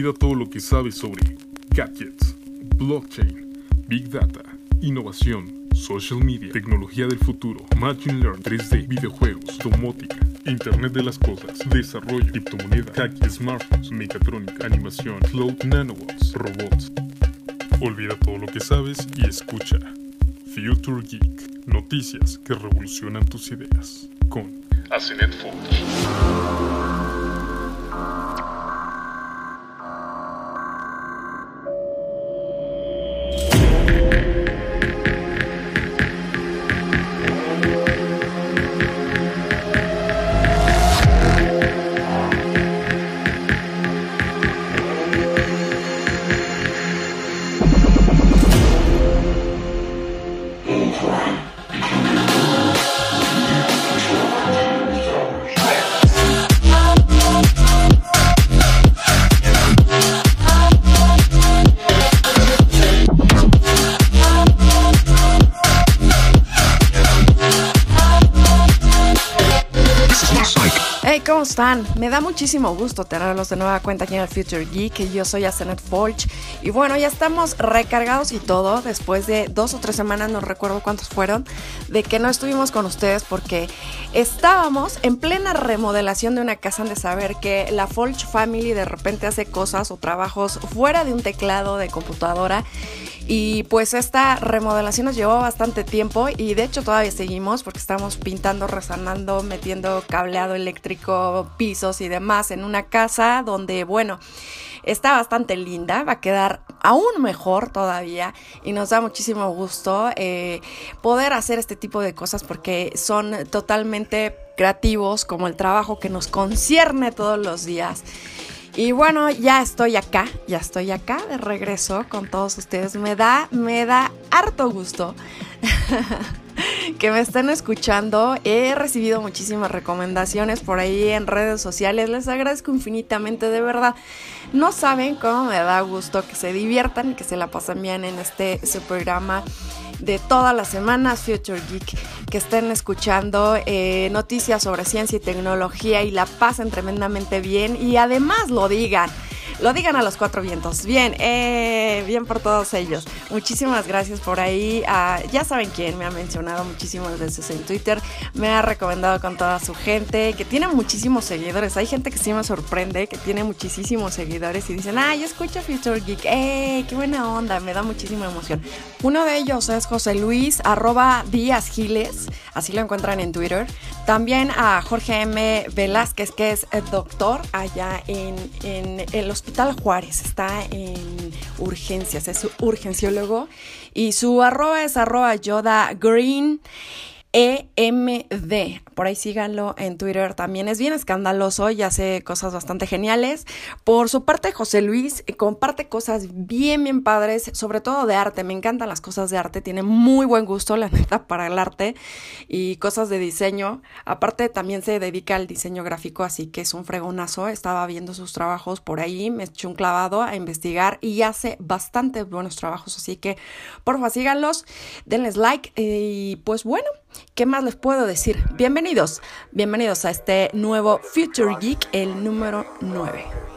Olvida todo lo que sabes sobre gadgets, blockchain, big data, innovación, social media, tecnología del futuro, machine learning, 3D, videojuegos, domótica, Internet de las cosas, desarrollo, criptomonedas, smartphones, mecatrónica, animación, cloud, nanobots, robots. Olvida todo lo que sabes y escucha Future Geek, noticias que revolucionan tus ideas con Asenet Forge. Me da muchísimo gusto tenerlos de nueva cuenta aquí en el Future Geek. Yo soy Asenet Forge. Y bueno, ya estamos recargados y todo. Después de dos o tres semanas, no recuerdo cuántos fueron, de que no estuvimos con ustedes porque estábamos en plena remodelación de una casa. Han de saber que la Forge Family de repente hace cosas o trabajos fuera de un teclado de computadora. Y pues esta remodelación nos llevó bastante tiempo y de hecho todavía seguimos porque estamos pintando, resanando, metiendo cableado eléctrico, pisos y demás en una casa donde, bueno, está bastante linda, va a quedar aún mejor todavía y nos da muchísimo gusto eh, poder hacer este tipo de cosas porque son totalmente creativos como el trabajo que nos concierne todos los días. Y bueno, ya estoy acá, ya estoy acá de regreso con todos ustedes. Me da, me da harto gusto que me estén escuchando. He recibido muchísimas recomendaciones por ahí en redes sociales. Les agradezco infinitamente, de verdad. No saben cómo me da gusto que se diviertan y que se la pasen bien en este su programa de todas las semanas, Future Geek, que estén escuchando eh, noticias sobre ciencia y tecnología y la pasen tremendamente bien y además lo digan. Lo digan a los cuatro vientos. Bien, eh, bien por todos ellos. Muchísimas gracias por ahí. Ah, ya saben quién me ha mencionado muchísimas veces en Twitter. Me ha recomendado con toda su gente, que tiene muchísimos seguidores. Hay gente que sí me sorprende, que tiene muchísimos seguidores y dicen, ah, yo escucho Future Geek. ¡Eh, qué buena onda! Me da muchísima emoción. Uno de ellos es José Luis, arroba Díaz Giles. Así lo encuentran en Twitter. También a Jorge M. Velázquez, que es el doctor allá en, en el Hospital Juárez, está en urgencias, es urgenciólogo y su arroba es arroba Yoda Green. EMD. Por ahí síganlo en Twitter también. Es bien escandaloso y hace cosas bastante geniales. Por su parte, José Luis eh, comparte cosas bien, bien padres, sobre todo de arte. Me encantan las cosas de arte. Tiene muy buen gusto, la neta, para el arte y cosas de diseño. Aparte, también se dedica al diseño gráfico, así que es un fregonazo. Estaba viendo sus trabajos por ahí, me eché un clavado a investigar y hace bastante buenos trabajos. Así que, porfa, síganlos, denles like y pues bueno. ¿Qué más les puedo decir? Bienvenidos, bienvenidos a este nuevo Future Geek, el número 9.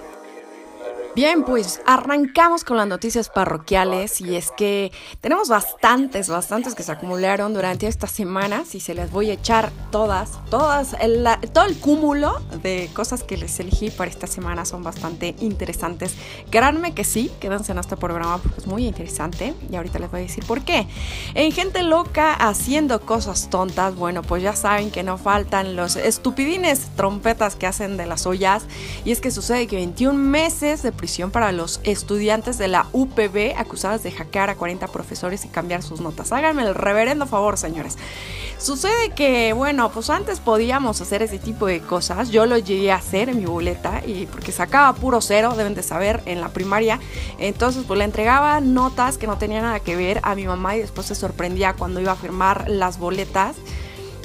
Bien, pues arrancamos con las noticias parroquiales y es que tenemos bastantes, bastantes que se acumularon durante estas semanas y se les voy a echar todas, todas, el, todo el cúmulo de cosas que les elegí para esta semana son bastante interesantes. Créanme que sí, quédense en este programa porque es muy interesante y ahorita les voy a decir por qué. En Gente Loca haciendo cosas tontas, bueno, pues ya saben que no faltan los estupidines trompetas que hacen de las ollas y es que sucede que 21 meses de para los estudiantes de la UPB acusadas de hackear a 40 profesores y cambiar sus notas. Háganme el reverendo favor, señores. Sucede que, bueno, pues antes podíamos hacer ese tipo de cosas. Yo lo llegué a hacer en mi boleta y porque sacaba puro cero, deben de saber, en la primaria. Entonces, pues le entregaba notas que no tenían nada que ver a mi mamá y después se sorprendía cuando iba a firmar las boletas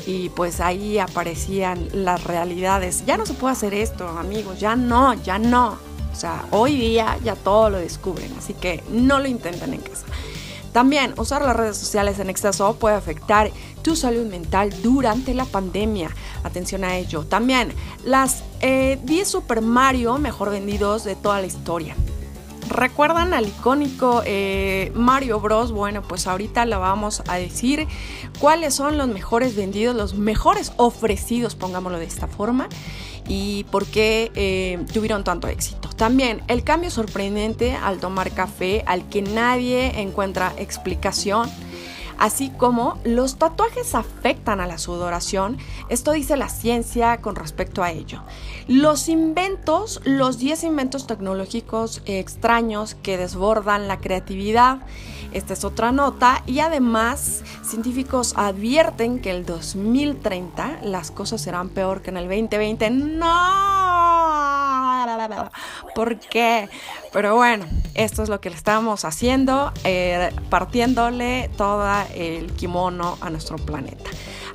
y pues ahí aparecían las realidades. Ya no se puede hacer esto, amigos, ya no, ya no. O sea, hoy día ya todo lo descubren, así que no lo intenten en casa. También usar las redes sociales en exceso puede afectar tu salud mental durante la pandemia. Atención a ello. También las eh, 10 Super Mario mejor vendidos de toda la historia. ¿Recuerdan al icónico eh, Mario Bros? Bueno, pues ahorita lo vamos a decir cuáles son los mejores vendidos, los mejores ofrecidos, pongámoslo de esta forma, y por qué eh, tuvieron tanto éxito. También el cambio sorprendente al tomar café, al que nadie encuentra explicación así como los tatuajes afectan a la sudoración. Esto dice la ciencia con respecto a ello. Los inventos, los 10 inventos tecnológicos extraños que desbordan la creatividad. Esta es otra nota y además científicos advierten que el 2030 las cosas serán peor que en el 2020. No. ¿Por qué? Pero bueno, esto es lo que le estamos haciendo, eh, partiéndole todo el kimono a nuestro planeta.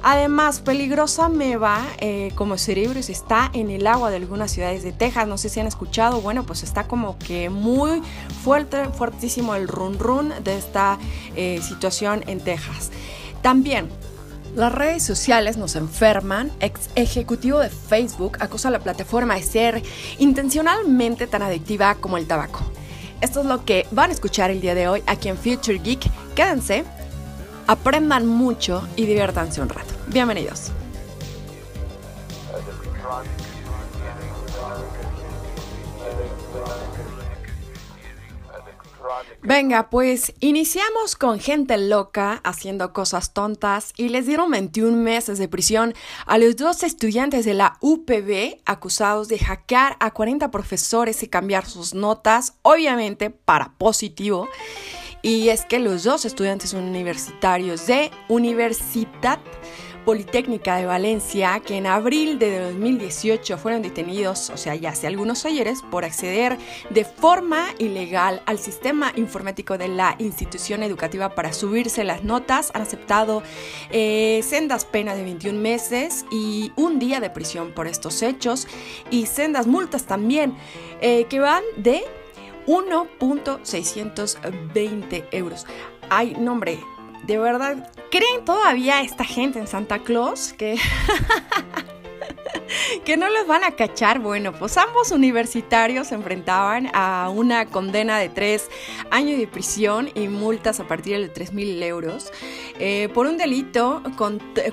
Además, peligrosa meba eh, como cerebro está en el agua de algunas ciudades de Texas. No sé si han escuchado. Bueno, pues está como que muy fuerte, fuertísimo el run run de esta eh, situación en Texas. También las redes sociales nos enferman. Ex ejecutivo de Facebook acusa a la plataforma de ser intencionalmente tan adictiva como el tabaco. Esto es lo que van a escuchar el día de hoy aquí en Future Geek. Quédense, aprendan mucho y diviértanse un rato. Bienvenidos. Venga, pues iniciamos con gente loca haciendo cosas tontas y les dieron 21 meses de prisión a los dos estudiantes de la UPB acusados de hackear a 40 profesores y cambiar sus notas, obviamente para positivo. Y es que los dos estudiantes universitarios de Universidad Politécnica de Valencia, que en abril de 2018 fueron detenidos, o sea, ya hace algunos ayeres, por acceder de forma ilegal al sistema informático de la institución educativa para subirse las notas, han aceptado eh, sendas penas de 21 meses y un día de prisión por estos hechos y sendas multas también, eh, que van de 1.620 euros. Ay, nombre, de verdad, ¿creen todavía esta gente en Santa Claus que... que no los van a cachar. Bueno, pues ambos universitarios se enfrentaban a una condena de tres años de prisión y multas a partir de 3 mil euros eh, por un delito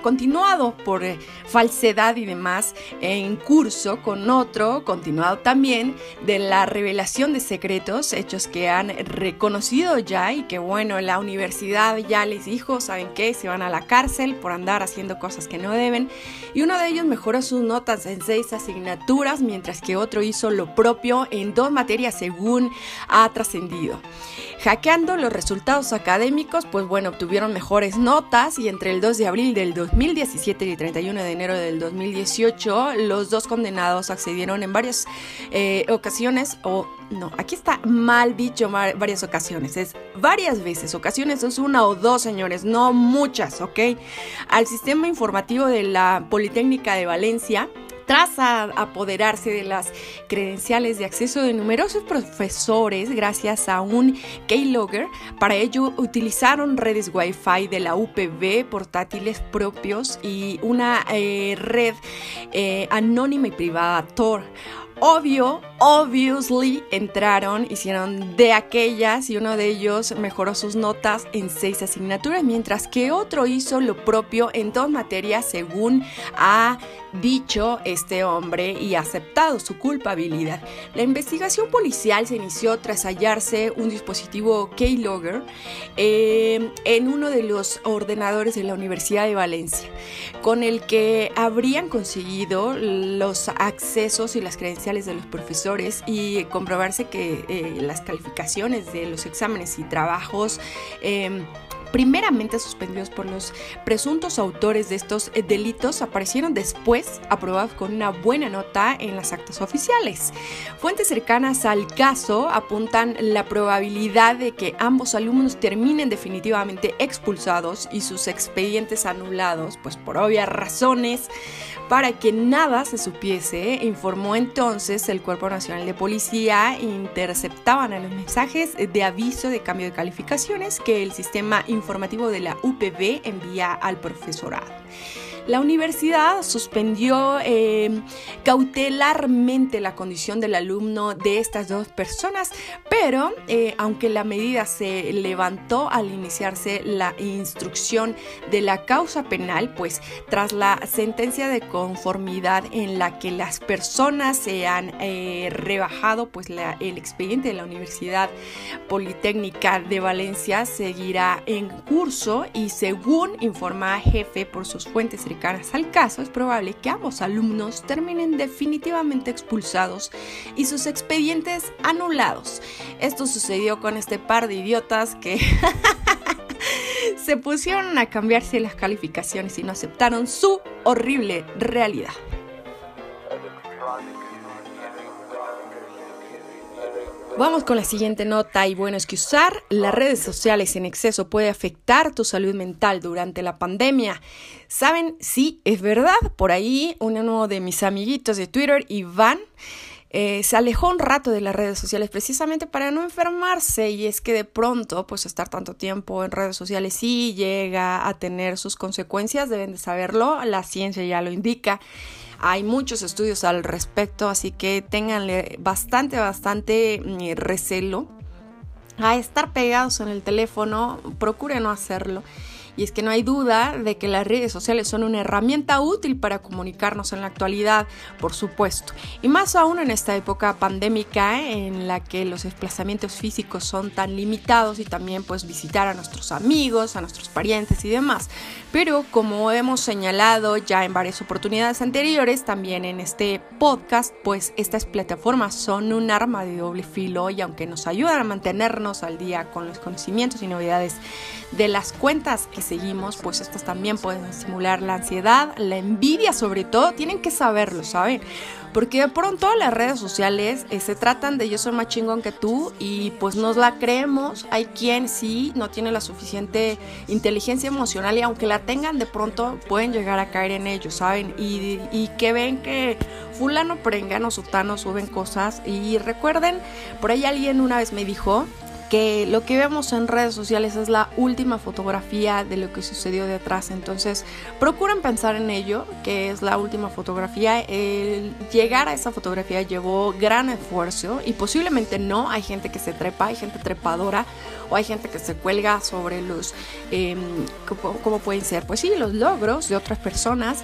continuado por eh, falsedad y demás en curso con otro continuado también de la revelación de secretos, hechos que han reconocido ya y que bueno, la universidad ya les dijo, ¿saben qué? Se van a la cárcel por andar haciendo cosas que no deben y uno de ellos mejoró sus notas en seis asignaturas, mientras que otro hizo lo propio en dos materias según ha trascendido. Hackeando los resultados académicos, pues bueno, obtuvieron mejores notas y entre el 2 de abril del 2017 y el 31 de enero del 2018, los dos condenados accedieron en varias eh, ocasiones, o no, aquí está mal dicho varias ocasiones, es varias veces, ocasiones es una o dos, señores, no muchas, ¿ok? Al sistema informativo de la Politécnica de Valencia tras apoderarse de las credenciales de acceso de numerosos profesores gracias a un keylogger. Para ello utilizaron redes Wi-Fi de la UPB, portátiles propios y una eh, red eh, anónima y privada Tor obvio, obviously entraron, hicieron de aquellas y uno de ellos mejoró sus notas en seis asignaturas, mientras que otro hizo lo propio en dos materias según ha dicho este hombre y aceptado su culpabilidad. La investigación policial se inició tras hallarse un dispositivo keylogger eh, en uno de los ordenadores de la Universidad de Valencia, con el que habrían conseguido los accesos y las credenciales de los profesores y comprobarse que eh, las calificaciones de los exámenes y trabajos eh, primeramente suspendidos por los presuntos autores de estos eh, delitos, aparecieron después aprobados con una buena nota en las actas oficiales. Fuentes cercanas al caso apuntan la probabilidad de que ambos alumnos terminen definitivamente expulsados y sus expedientes anulados, pues por obvias razones, para que nada se supiese, informó entonces el Cuerpo Nacional de Policía, interceptaban a los mensajes de aviso de cambio de calificaciones que el sistema informativo de la UPB envía al profesorado. La universidad suspendió eh, cautelarmente la condición del alumno de estas dos personas, pero eh, aunque la medida se levantó al iniciarse la instrucción de la causa penal, pues tras la sentencia de conformidad en la que las personas se han eh, rebajado, pues el expediente de la Universidad Politécnica de Valencia seguirá en curso y según informa jefe por sus fuentes al caso, es probable que ambos alumnos terminen definitivamente expulsados y sus expedientes anulados. Esto sucedió con este par de idiotas que se pusieron a cambiarse las calificaciones y no aceptaron su horrible realidad. Vamos con la siguiente nota y bueno, es que usar las redes sociales en exceso puede afectar tu salud mental durante la pandemia. ¿Saben? Sí, es verdad. Por ahí uno de mis amiguitos de Twitter, Iván, eh, se alejó un rato de las redes sociales precisamente para no enfermarse y es que de pronto pues estar tanto tiempo en redes sociales sí llega a tener sus consecuencias, deben de saberlo, la ciencia ya lo indica. Hay muchos estudios al respecto, así que tenganle bastante, bastante mm, recelo a estar pegados en el teléfono, procure no hacerlo. Y es que no hay duda de que las redes sociales son una herramienta útil para comunicarnos en la actualidad, por supuesto. Y más aún en esta época pandémica en la que los desplazamientos físicos son tan limitados y también pues visitar a nuestros amigos, a nuestros parientes y demás. Pero como hemos señalado ya en varias oportunidades anteriores, también en este podcast, pues estas plataformas son un arma de doble filo y aunque nos ayudan a mantenernos al día con los conocimientos y novedades de las cuentas que seguimos, pues estas también pueden simular la ansiedad, la envidia sobre todo, tienen que saberlo, ¿saben? Porque de pronto las redes sociales eh, se tratan de yo soy más chingón que tú y pues nos la creemos. Hay quien sí no tiene la suficiente inteligencia emocional y aunque la tengan de pronto pueden llegar a caer en ello, ¿saben? Y, y que ven que fulano, prengano, sutano suben cosas y recuerden, por ahí alguien una vez me dijo que lo que vemos en redes sociales es la última fotografía de lo que sucedió detrás. Entonces, procuren pensar en ello, que es la última fotografía. El llegar a esa fotografía llevó gran esfuerzo y posiblemente no. Hay gente que se trepa, hay gente trepadora o hay gente que se cuelga sobre los, eh, ¿cómo, pueden ser? Pues sí, los logros de otras personas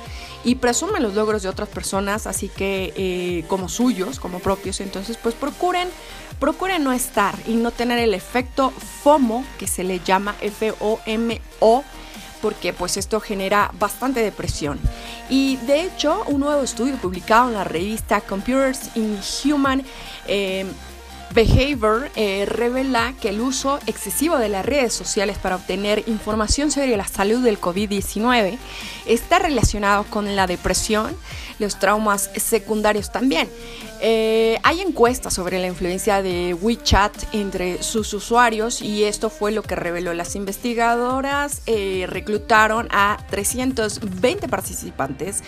y presumen los logros de otras personas, así que eh, como suyos, como propios. Entonces, pues procuren procure no estar y no tener el efecto FOMO, que se le llama F-O-M-O, porque pues esto genera bastante depresión. Y de hecho, un nuevo estudio publicado en la revista Computers in Human eh, Behavior eh, revela que el uso excesivo de las redes sociales para obtener información sobre la salud del COVID-19 está relacionado con la depresión, los traumas secundarios también. Eh, hay encuestas sobre la influencia de WeChat entre sus usuarios y esto fue lo que reveló. Las investigadoras eh, reclutaron a 320 participantes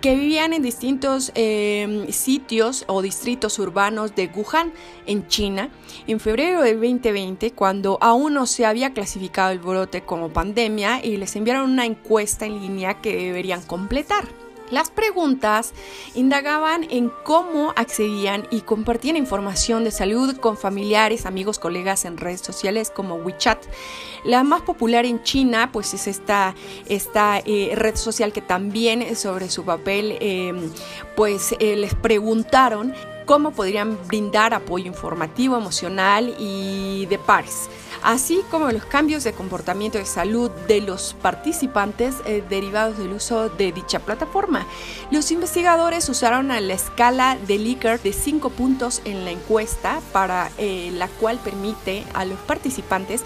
que vivían en distintos eh, sitios o distritos urbanos de Wuhan, en China, en febrero del 2020, cuando aún no se había clasificado el brote como pandemia y les enviaron una encuesta en línea que deberían completar. Las preguntas indagaban en cómo accedían y compartían información de salud con familiares, amigos, colegas en redes sociales como WeChat. La más popular en China pues es esta, esta eh, red social que también sobre su papel em, pues eh, les preguntaron cómo podrían brindar apoyo informativo, emocional y de pares así como los cambios de comportamiento de salud de los participantes eh, derivados del uso de dicha plataforma. Los investigadores usaron la escala de Likert de 5 puntos en la encuesta, para eh, la cual permite a los participantes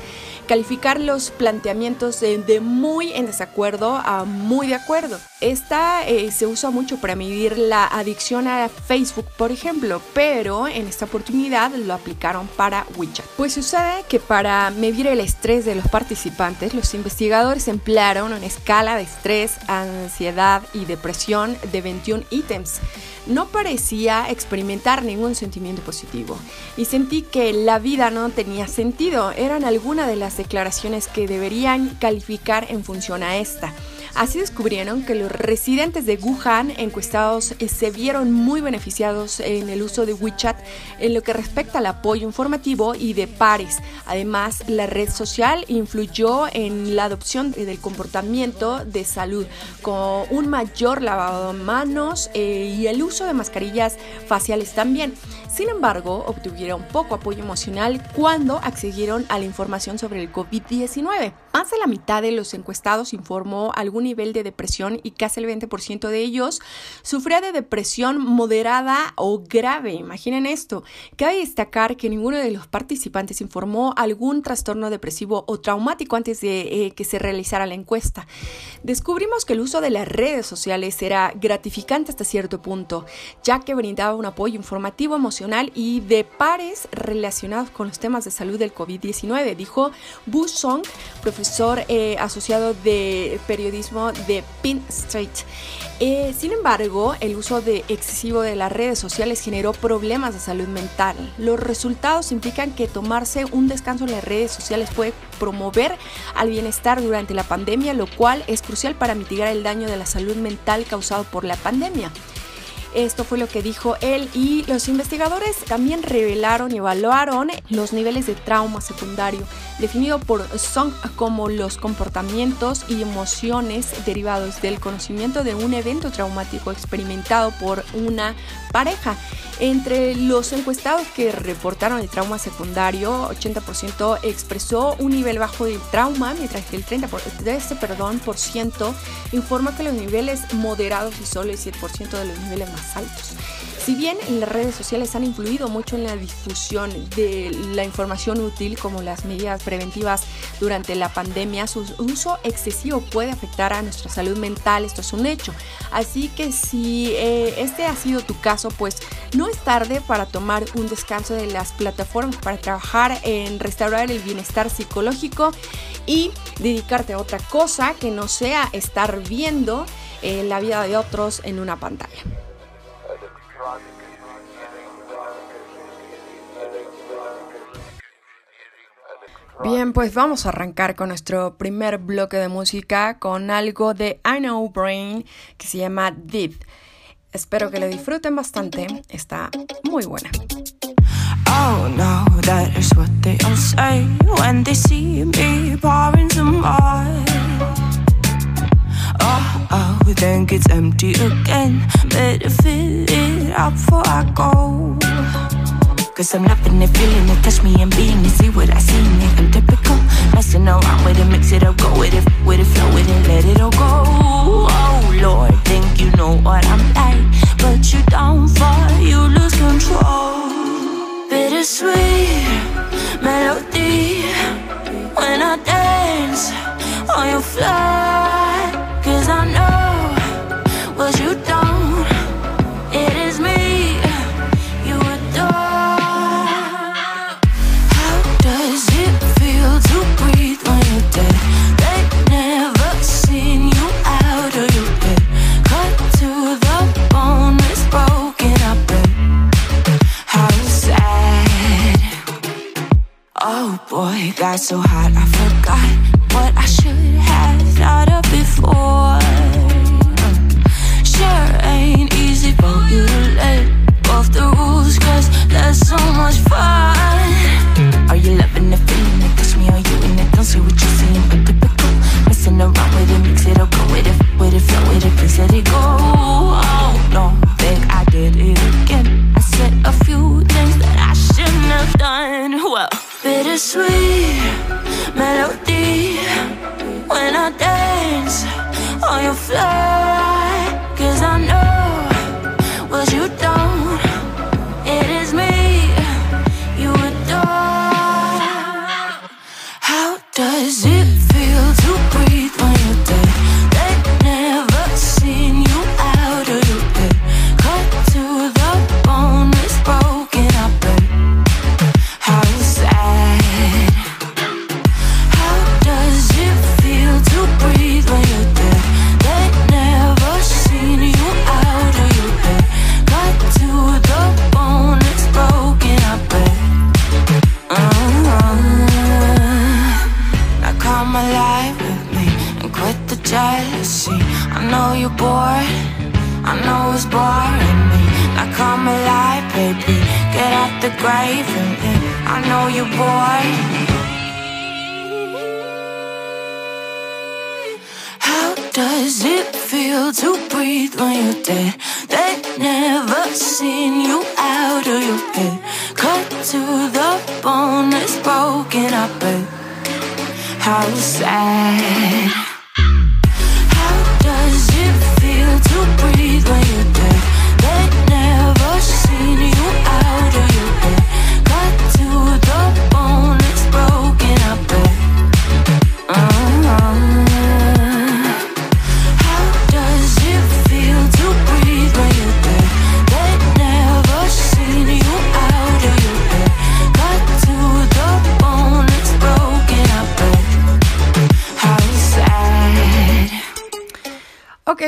calificar los planteamientos de, muy en desacuerdo a muy de acuerdo. Esta eh, se usa mucho para medir la adicción a Facebook, por ejemplo, pero en esta oportunidad lo aplicaron para WeChat. Pues sucede que para medir el estrés de los participantes, los investigadores emplearon una escala de estrés, ansiedad y depresión de 21 ítems no parecía experimentar ningún sentimiento positivo y sentí que la vida no tenía sentido. Eran algunas de las declaraciones que deberían calificar en función a esta. Así descubrieron que los residentes de Wuhan encuestados eh, se vieron muy beneficiados en el uso de WeChat en lo que respecta al apoyo informativo y de pares. Además, la red social influyó en la adopción del comportamiento de salud con un mayor lavado de manos eh, y el uso de mascarillas faciales también. Sin embargo, obtuvieron poco apoyo emocional cuando accedieron a la información sobre el COVID-19. Más de la mitad de los encuestados informó algún nivel de depresión y casi el 20% de ellos sufría de depresión moderada o grave. Imaginen esto. Cabe destacar que ninguno de los participantes informó algún trastorno depresivo o traumático antes de eh, que se realizara la encuesta. Descubrimos que el uso de las redes sociales era gratificante hasta cierto punto, ya que brindaba un apoyo informativo emocional y de pares relacionados con los temas de salud del COVID-19, dijo Bu Song, profesor eh, asociado de periodismo de Penn State. Eh, sin embargo, el uso de excesivo de las redes sociales generó problemas de salud mental. Los resultados implican que tomarse un descanso en las redes sociales puede promover al bienestar durante la pandemia, lo cual es crucial para mitigar el daño de la salud mental causado por la pandemia. Esto fue lo que dijo él y los investigadores también revelaron y evaluaron los niveles de trauma secundario, definido por Song como los comportamientos y emociones derivados del conocimiento de un evento traumático experimentado por una pareja. Entre los encuestados que reportaron el trauma secundario, 80% expresó un nivel bajo de trauma, mientras que el 30% de este, perdón, por ciento informa que los niveles moderados y solo el 7% de los niveles altos. Si bien las redes sociales han influido mucho en la difusión de la información útil como las medidas preventivas durante la pandemia, su uso excesivo puede afectar a nuestra salud mental, esto es un hecho. Así que si eh, este ha sido tu caso, pues no es tarde para tomar un descanso de las plataformas para trabajar en restaurar el bienestar psicológico y dedicarte a otra cosa que no sea estar viendo eh, la vida de otros en una pantalla. Bien, pues vamos a arrancar con nuestro primer bloque de música con algo de I Know Brain que se llama Did. Espero que lo disfruten bastante, está muy buena. Oh no, that is what they all say when they see me pouring some more. Oh, oh, then gets empty again. Better fill it up before I go. Cause I'm loving it, feeling it, touch me and being it, see what I see in it. I'm typical, messing around with it, mix it up, go with it, with it, flow with it, let it all go. Oh Lord, think you know what I'm like, but you don't fall, you lose control. Bittersweet melody. When I dance on your fly, cause I know what you don't. So hot I forgot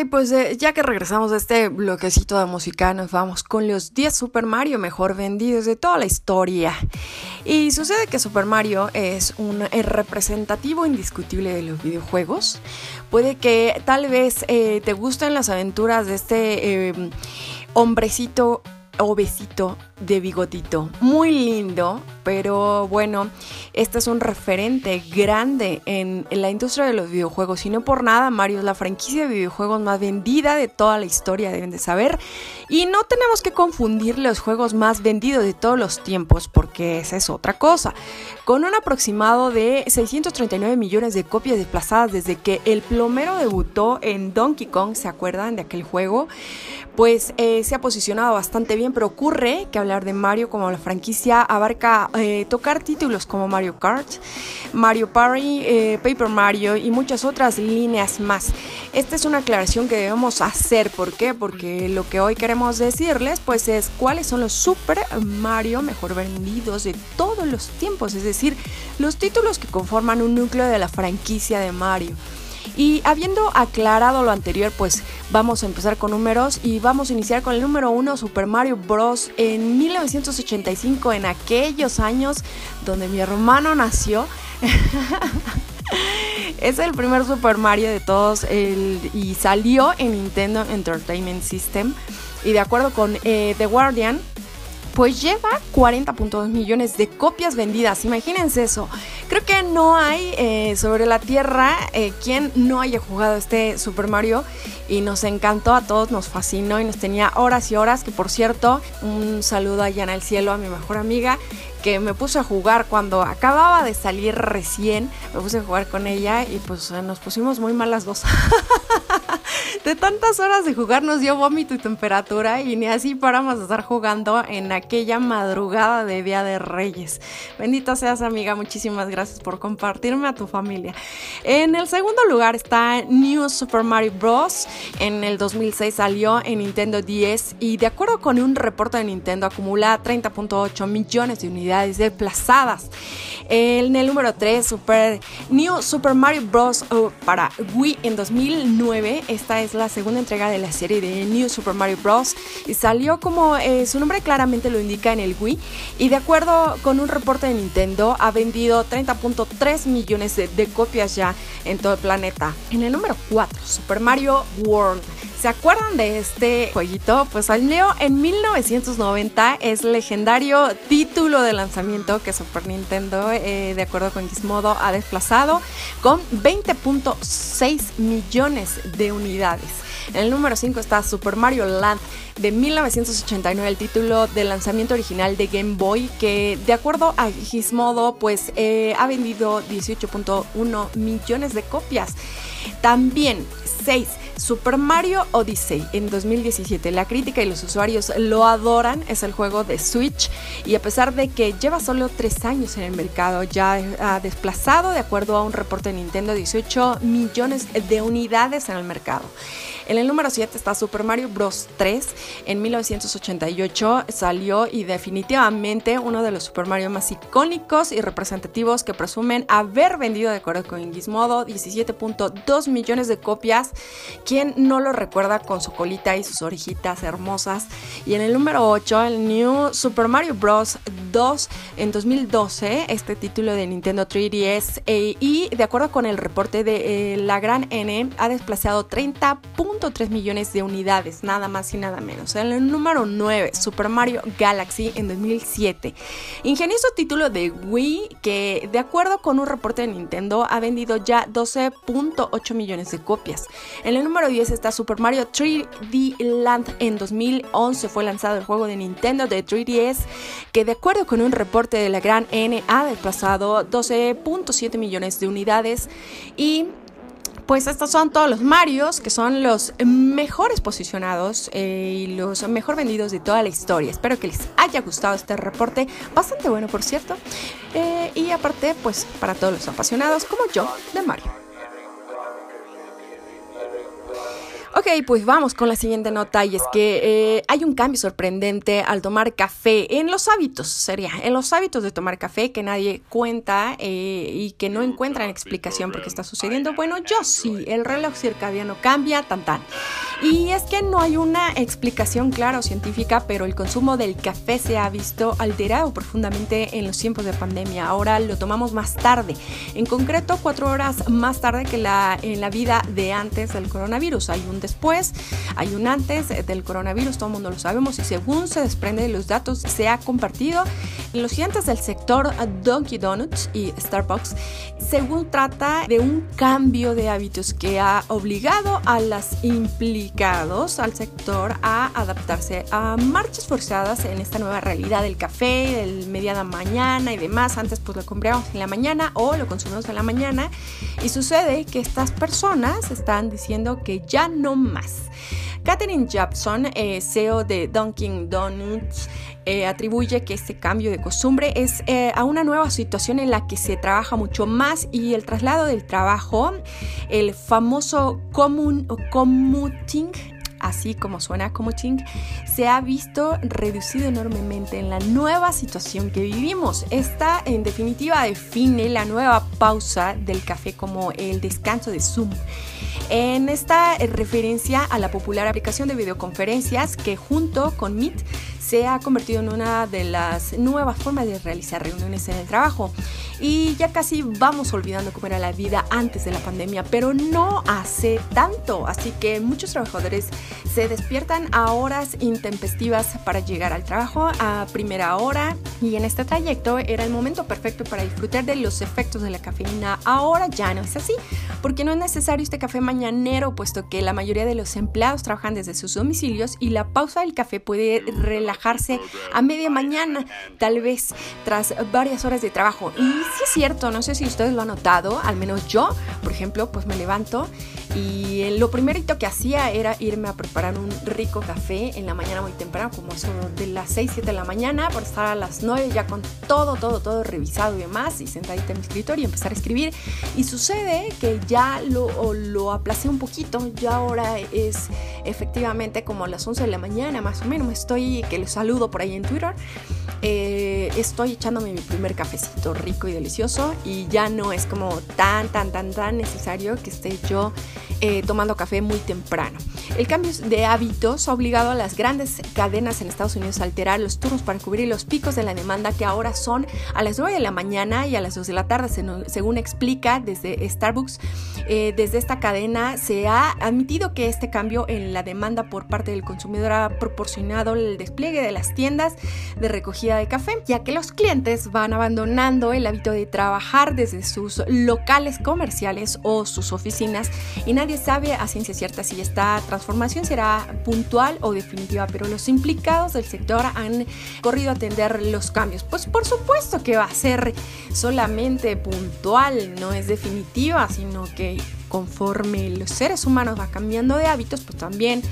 pues eh, ya que regresamos de este bloquecito de música, nos vamos con los 10 Super Mario mejor vendidos de toda la historia. Y sucede que Super Mario es un eh, representativo indiscutible de los videojuegos. Puede que tal vez eh, te gusten las aventuras de este eh, hombrecito obesito de bigotito. Muy lindo, pero bueno, este es un referente grande en, en, la industria de los videojuegos. Y no por nada, Mario es la franquicia de videojuegos más vendida de toda la historia, deben de saber. Y no tenemos que confundir los juegos más vendidos de todos los tiempos, porque esa es otra cosa. Con un aproximado de 639 millones de copias desplazadas desde que el plomero debutó en Donkey Kong, ¿se acuerdan de aquel juego? Pues eh, se ha posicionado bastante bien, pero ocurre que hablar de Mario como la franquicia abarca eh, tocar títulos como Mario Kart, Mario Party, eh, Paper Mario y muchas otras líneas más. Esta es una aclaración que debemos hacer, ¿por qué? Porque lo que hoy queremos decirles pues es cuáles son los Super Mario mejor vendidos de todos los tiempos, es decir, los títulos que conforman un núcleo de la franquicia de Mario. Y habiendo aclarado lo anterior, pues vamos a empezar con números y vamos a iniciar con el número uno, Super Mario Bros. En 1985, en aquellos años donde mi hermano nació. es el primer Super Mario de todos y salió en Nintendo Entertainment System. Y de acuerdo con eh, The Guardian, pues lleva 40.2 millones de copias vendidas. Imagínense eso. Creo que no hay eh, sobre la Tierra eh, quien no haya jugado este Super Mario y nos encantó a todos, nos fascinó y nos tenía horas y horas. Que por cierto, un saludo allá en el cielo a mi mejor amiga que me puse a jugar cuando acababa de salir recién. Me puse a jugar con ella y pues nos pusimos muy mal las dos. de tantas horas de jugar nos dio vómito y temperatura y ni así paramos de estar jugando en aquella madrugada de Día de Reyes. Bendita seas amiga, muchísimas gracias por compartirme a tu familia. En el segundo lugar está New Super Mario Bros. En el 2006 salió en Nintendo 10 y de acuerdo con un reporte de Nintendo acumula 30.8 millones de unidades desplazadas. En el número 3, Super, New Super Mario Bros. Para Wii en 2009. Esta es la segunda entrega de la serie de New Super Mario Bros. Y salió como eh, su nombre claramente lo indica en el Wii. Y de acuerdo con un reporte de Nintendo, ha vendido 30.3 millones de, de copias ya en todo el planeta. En el número 4, Super Mario World. ¿Se acuerdan de este jueguito? Pues salió en 1990, es legendario título de lanzamiento que Super Nintendo, eh, de acuerdo con Gizmodo, ha desplazado con 20.6 millones de unidades. En el número 5 está Super Mario Land de 1989, el título de lanzamiento original de Game Boy, que de acuerdo a Gizmodo, pues eh, ha vendido 18.1 millones de copias. También 6. Super Mario Odyssey en 2017. La crítica y los usuarios lo adoran. Es el juego de Switch y a pesar de que lleva solo 3 años en el mercado, ya ha desplazado, de acuerdo a un reporte de Nintendo, 18 millones de unidades en el mercado. En el número 7 está Super Mario Bros. 3. En 1988 salió y definitivamente uno de los Super Mario más icónicos y representativos que presumen haber vendido de acuerdo con Gizmodo 17.2 millones de copias ¿quién no lo recuerda con su colita y sus orejitas hermosas? Y en el número 8, el New Super Mario Bros. 2 en 2012, este título de Nintendo 3DS, eh, y de acuerdo con el reporte de eh, la Gran N, ha desplazado 30.3 millones de unidades, nada más y nada menos. En el número 9, Super Mario Galaxy en 2007. Ingenioso título de Wii que, de acuerdo con un reporte de Nintendo, ha vendido ya 12.8 millones de copias. En el número 10 está Super Mario 3D Land. En 2011 fue lanzado el juego de Nintendo de 3DS que de acuerdo con un reporte de la Gran N ha desplazado 12.7 millones de unidades y pues estos son todos los Marios, que son los mejores posicionados eh, y los mejor vendidos de toda la historia. Espero que les haya gustado este reporte, bastante bueno por cierto. Eh, y aparte, pues para todos los apasionados como yo de Mario. Ok, pues vamos con la siguiente nota y es que eh, hay un cambio sorprendente al tomar café en los hábitos, sería, en los hábitos de tomar café que nadie cuenta eh, y que no encuentran explicación por qué está sucediendo. Bueno, yo sí, el reloj circadiano cambia, tan tan. Y es que no hay una explicación clara o científica, pero el consumo del café se ha visto alterado profundamente en los tiempos de pandemia. Ahora lo tomamos más tarde, en concreto cuatro horas más tarde que la, en la vida de antes del coronavirus. Hay un después, hay un antes del coronavirus, todo el mundo lo sabemos y según se desprende de los datos se ha compartido los gigantes del sector Donkey Donuts y Starbucks, según trata de un cambio de hábitos que ha obligado a las implicados al sector a adaptarse a marchas forzadas en esta nueva realidad del café, del mediada mañana y demás. Antes pues lo compramos en la mañana o lo consumimos en la mañana y sucede que estas personas están diciendo que ya no más. Katherine Jepson, eh, CEO de Dunkin' Donuts, eh, atribuye que este cambio de costumbre es eh, a una nueva situación en la que se trabaja mucho más y el traslado del trabajo, el famoso commuting, así como suena como ching, se ha visto reducido enormemente en la nueva situación que vivimos. Esta en definitiva define la nueva pausa del café como el descanso de Zoom. En esta referencia a la popular aplicación de videoconferencias que junto con Meet se ha convertido en una de las nuevas formas de realizar reuniones en el trabajo. Y ya casi vamos olvidando cómo era la vida antes de la pandemia, pero no hace tanto. Así que muchos trabajadores se despiertan a horas intempestivas para llegar al trabajo a primera hora y en este trayecto era el momento perfecto para disfrutar de los efectos de la cafeína. Ahora ya no es así, porque no es necesario este café mañanero, puesto que la mayoría de los empleados trabajan desde sus domicilios y la pausa del café puede relajarse a media mañana, tal vez tras varias horas de trabajo. Y sí es cierto, no sé si ustedes lo han notado, al menos yo, por ejemplo, pues me levanto y lo primerito que hacía era irme a preparar un rico café en la mañana muy temprano, como eso de las 6, 7 de la mañana, para estar a las 9 ya con todo, todo, todo revisado y demás, y sentadita en mi escritorio y empezar a escribir. Y sucede que ya lo, lo aplacé un poquito, ya ahora es efectivamente como las 11 de la mañana más o menos, estoy, que les saludo por ahí en Twitter, eh, estoy echándome mi primer cafecito rico y delicioso y ya no es como tan, tan, tan, tan necesario que esté yo eh, tomando café muy temprano. El cambio de hábitos ha obligado a las grandes cadenas en Estados Unidos a alterar los turnos para cubrir los picos de la demanda que ahora son a las 9 de la mañana y a las 2 de la tarde, según explica desde Starbucks. Eh, desde esta cadena se ha admitido que este cambio en la demanda por parte del consumidor ha proporcionado el despliegue de las tiendas de recogida de café, ya que los clientes van abandonando el hábito de trabajar desde sus locales comerciales o sus oficinas y nadie sabe a ciencia cierta si esta transformación será puntual o definitiva, pero los implicados del sector han corrido a atender los cambios. Pues por supuesto que va a ser solamente puntual, no es definitiva, sino que conforme los seres humanos van cambiando de hábitos, pues también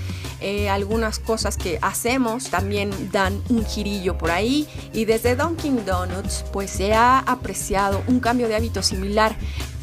eh, algunas cosas que hacemos también dan un girillo por ahí. Y desde Dunkin' Donuts, pues se ha apreciado un cambio de hábito similar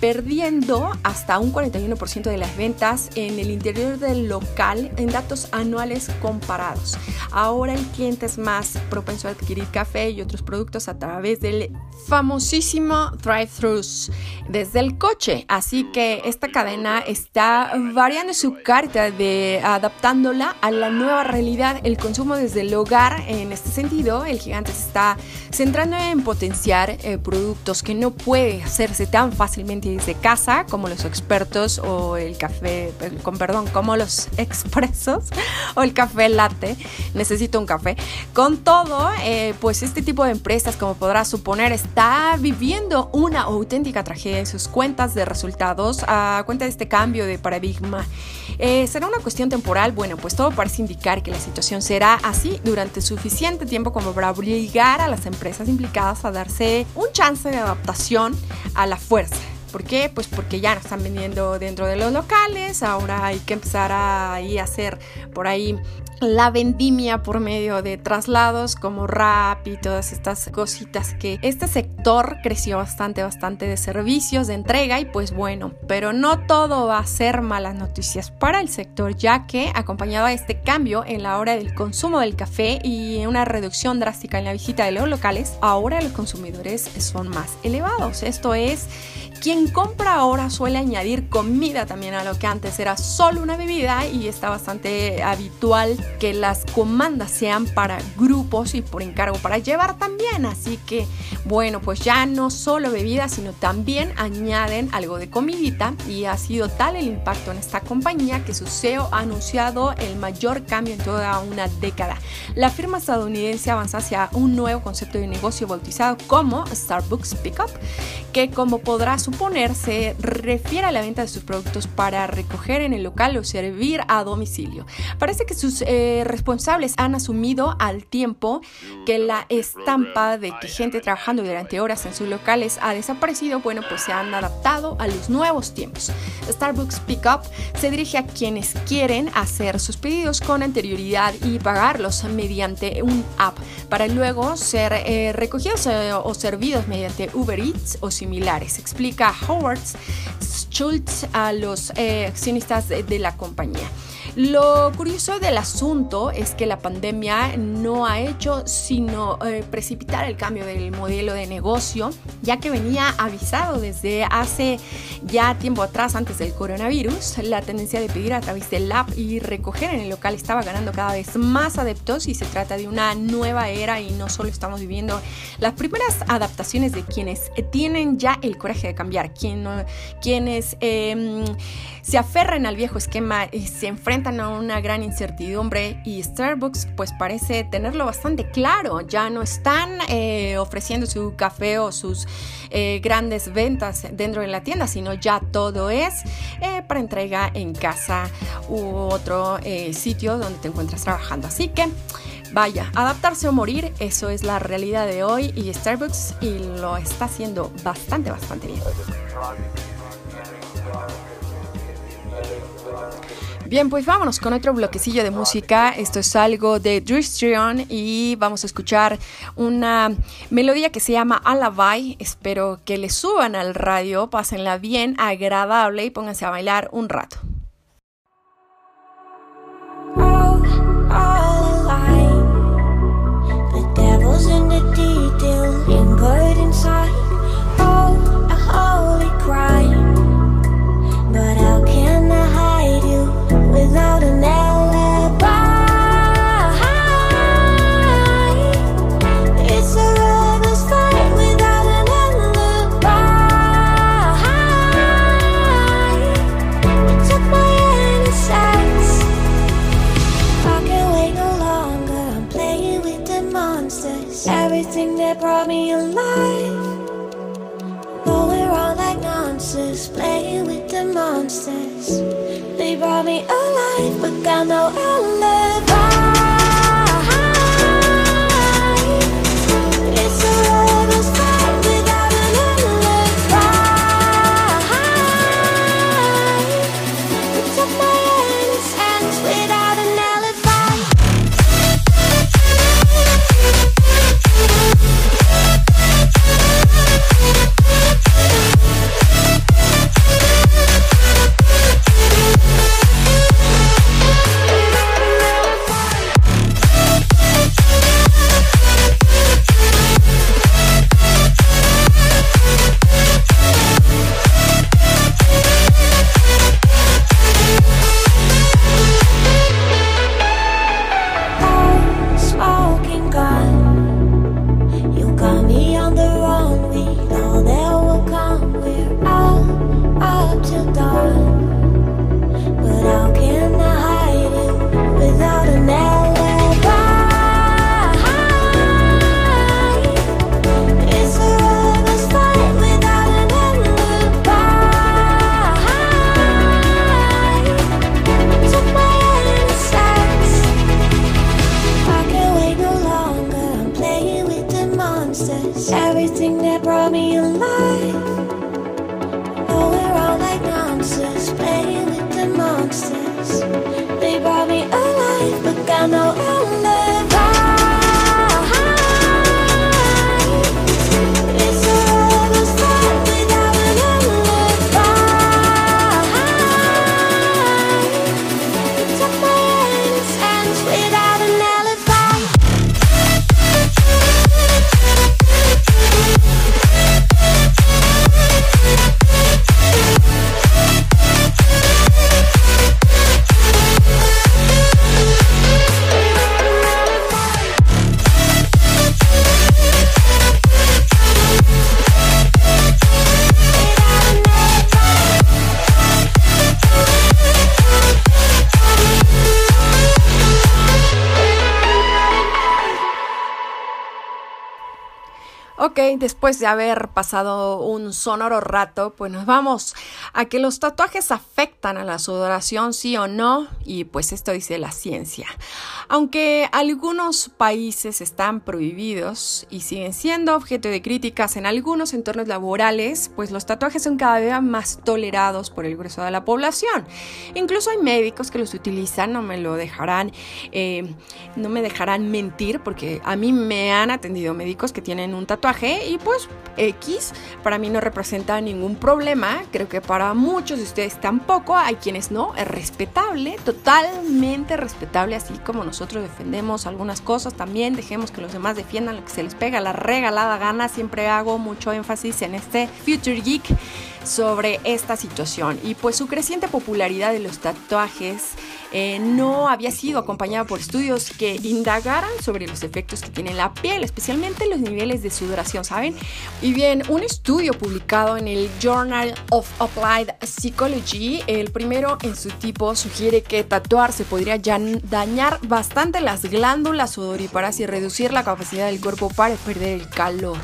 perdiendo hasta un 41% de las ventas en el interior del local en datos anuales comparados. Ahora el cliente es más propenso a adquirir café y otros productos a través del famosísimo drive-thrus desde el coche. Así que esta cadena está variando su carta de adaptándola a la nueva realidad, el consumo desde el hogar. En este sentido, el gigante se está centrando en potenciar eh, productos que no puede hacerse tan fácilmente desde casa como los expertos o el café, eh, con perdón, como los expresos o el café latte. Necesito un café. Con todo, eh, pues este tipo de empresas, como podrás suponer, está viviendo una auténtica tragedia en sus cuentas de resultados a cuenta de este cambio de paradigma. Eh, ¿Será una cuestión temporal? Bueno, pues todo parece indicar que la situación será así durante suficiente tiempo como para obligar a las empresas implicadas a darse un chance de adaptación a la fuerza. ¿Por qué? Pues porque ya no están vendiendo dentro de los locales, ahora hay que empezar a, a hacer por ahí la vendimia por medio de traslados como rap y todas estas cositas que este sector creció bastante, bastante de servicios, de entrega y pues bueno, pero no todo va a ser malas noticias para el sector ya que acompañado a este cambio en la hora del consumo del café y una reducción drástica en la visita de los locales, ahora los consumidores son más elevados. Esto es quien compra ahora suele añadir comida también a lo que antes era solo una bebida y está bastante habitual que las comandas sean para grupos y por encargo para llevar también. Así que bueno, pues ya no solo bebida, sino también añaden algo de comidita y ha sido tal el impacto en esta compañía que su CEO ha anunciado el mayor cambio en toda una década. La firma estadounidense avanza hacia un nuevo concepto de negocio bautizado como Starbucks Pickup, que como podrás ponerse refiere a la venta de sus productos para recoger en el local o servir a domicilio. Parece que sus eh, responsables han asumido al tiempo que la estampa de que gente trabajando durante horas en sus locales ha desaparecido, bueno, pues se han adaptado a los nuevos tiempos. Starbucks Pickup se dirige a quienes quieren hacer sus pedidos con anterioridad y pagarlos mediante un app para luego ser eh, recogidos eh, o servidos mediante Uber Eats o similares. Explica Howard Schultz a los eh, accionistas de la compañía. Lo curioso del asunto es que la pandemia no ha hecho sino eh, precipitar el cambio del modelo de negocio, ya que venía avisado desde hace ya tiempo atrás, antes del coronavirus, la tendencia de pedir a través del app y recoger en el local estaba ganando cada vez más adeptos y se trata de una nueva era y no solo estamos viviendo las primeras adaptaciones de quienes tienen ya el coraje de cambiar, quienes em, se aferran al viejo esquema y se enfrentan a una gran incertidumbre y Starbucks pues parece tenerlo bastante claro. Ya no están eh, ofreciendo su café o sus eh, grandes ventas dentro de la tienda, sino ya todo es eh, para entrega en casa u otro sitio donde te encuentras trabajando. Así que vaya, adaptarse o morir, eso es la realidad de hoy y Starbucks y lo está haciendo bastante, bastante bien. Bien, pues vámonos con otro bloquecillo de música. Esto es algo de Dristrion y vamos a escuchar una melodía que se llama Alabai. Espero que le suban al radio, pásenla bien, agradable y pónganse a bailar un rato. without an Everything that brought me alive. We're all like monsters, playing with the monsters. They brought me alive, know I love después de haber pasado un sonoro rato, pues nos vamos a que los tatuajes afectan a la sudoración, sí o no, y pues esto dice la ciencia. Aunque algunos países están prohibidos y siguen siendo objeto de críticas en algunos entornos laborales, pues los tatuajes son cada vez más tolerados por el grueso de la población. Incluso hay médicos que los utilizan, no me lo dejarán, eh, no me dejarán mentir, porque a mí me han atendido médicos que tienen un tatuaje y pues X para mí no representa ningún problema, creo que para muchos de ustedes tampoco, hay quienes no, es respetable, totalmente respetable, así como nosotros defendemos algunas cosas, también dejemos que los demás defiendan lo que se les pega la regalada gana, siempre hago mucho énfasis en este Future Geek sobre esta situación. Y pues su creciente popularidad de los tatuajes eh, no había sido acompañada por estudios que indagaran sobre los efectos que tiene la piel, especialmente los niveles de sudoración, ¿saben? Y bien, un estudio publicado en el Journal of Applied Psychology, el primero en su tipo, sugiere que tatuarse podría dañar bastante las glándulas sudoríparas y reducir la capacidad del cuerpo para perder el calor.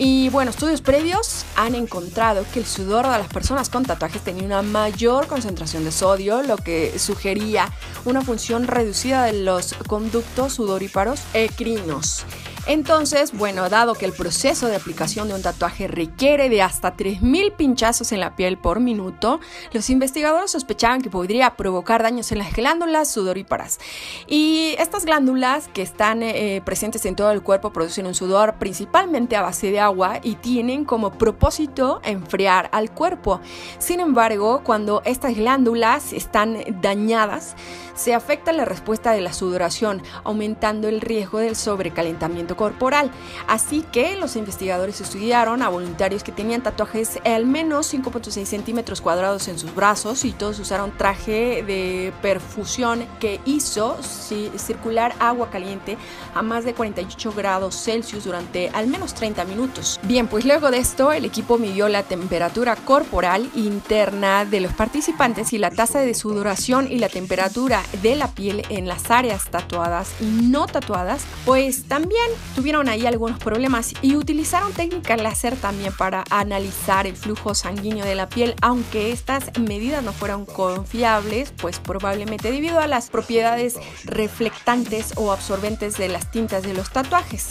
Y bueno, estudios previos han encontrado que el sudor de las personas con tatuajes tenía una mayor concentración de sodio, lo que sugería una función reducida de los conductos sudoríparos ecrinos. Entonces, bueno, dado que el proceso de aplicación de un tatuaje requiere de hasta 3.000 pinchazos en la piel por minuto, los investigadores sospechaban que podría provocar daños en las glándulas sudoríparas. Y estas glándulas que están eh, presentes en todo el cuerpo producen un sudor principalmente a base de agua y tienen como propósito enfriar al cuerpo. Sin embargo, cuando estas glándulas están dañadas, se afecta la respuesta de la sudoración, aumentando el riesgo del sobrecalentamiento corporal. Así que los investigadores estudiaron a voluntarios que tenían tatuajes al menos 5.6 centímetros cuadrados en sus brazos y todos usaron traje de perfusión que hizo circular agua caliente a más de 48 grados Celsius durante al menos 30 minutos. Bien, pues luego de esto el equipo midió la temperatura corporal interna de los participantes y la tasa de sudoración y la temperatura de la piel en las áreas tatuadas y no tatuadas, pues también tuvieron ahí algunos problemas y utilizaron técnica láser también para analizar el flujo sanguíneo de la piel, aunque estas medidas no fueron confiables, pues probablemente debido a las propiedades reflectantes o absorbentes de las tintas de los tatuajes.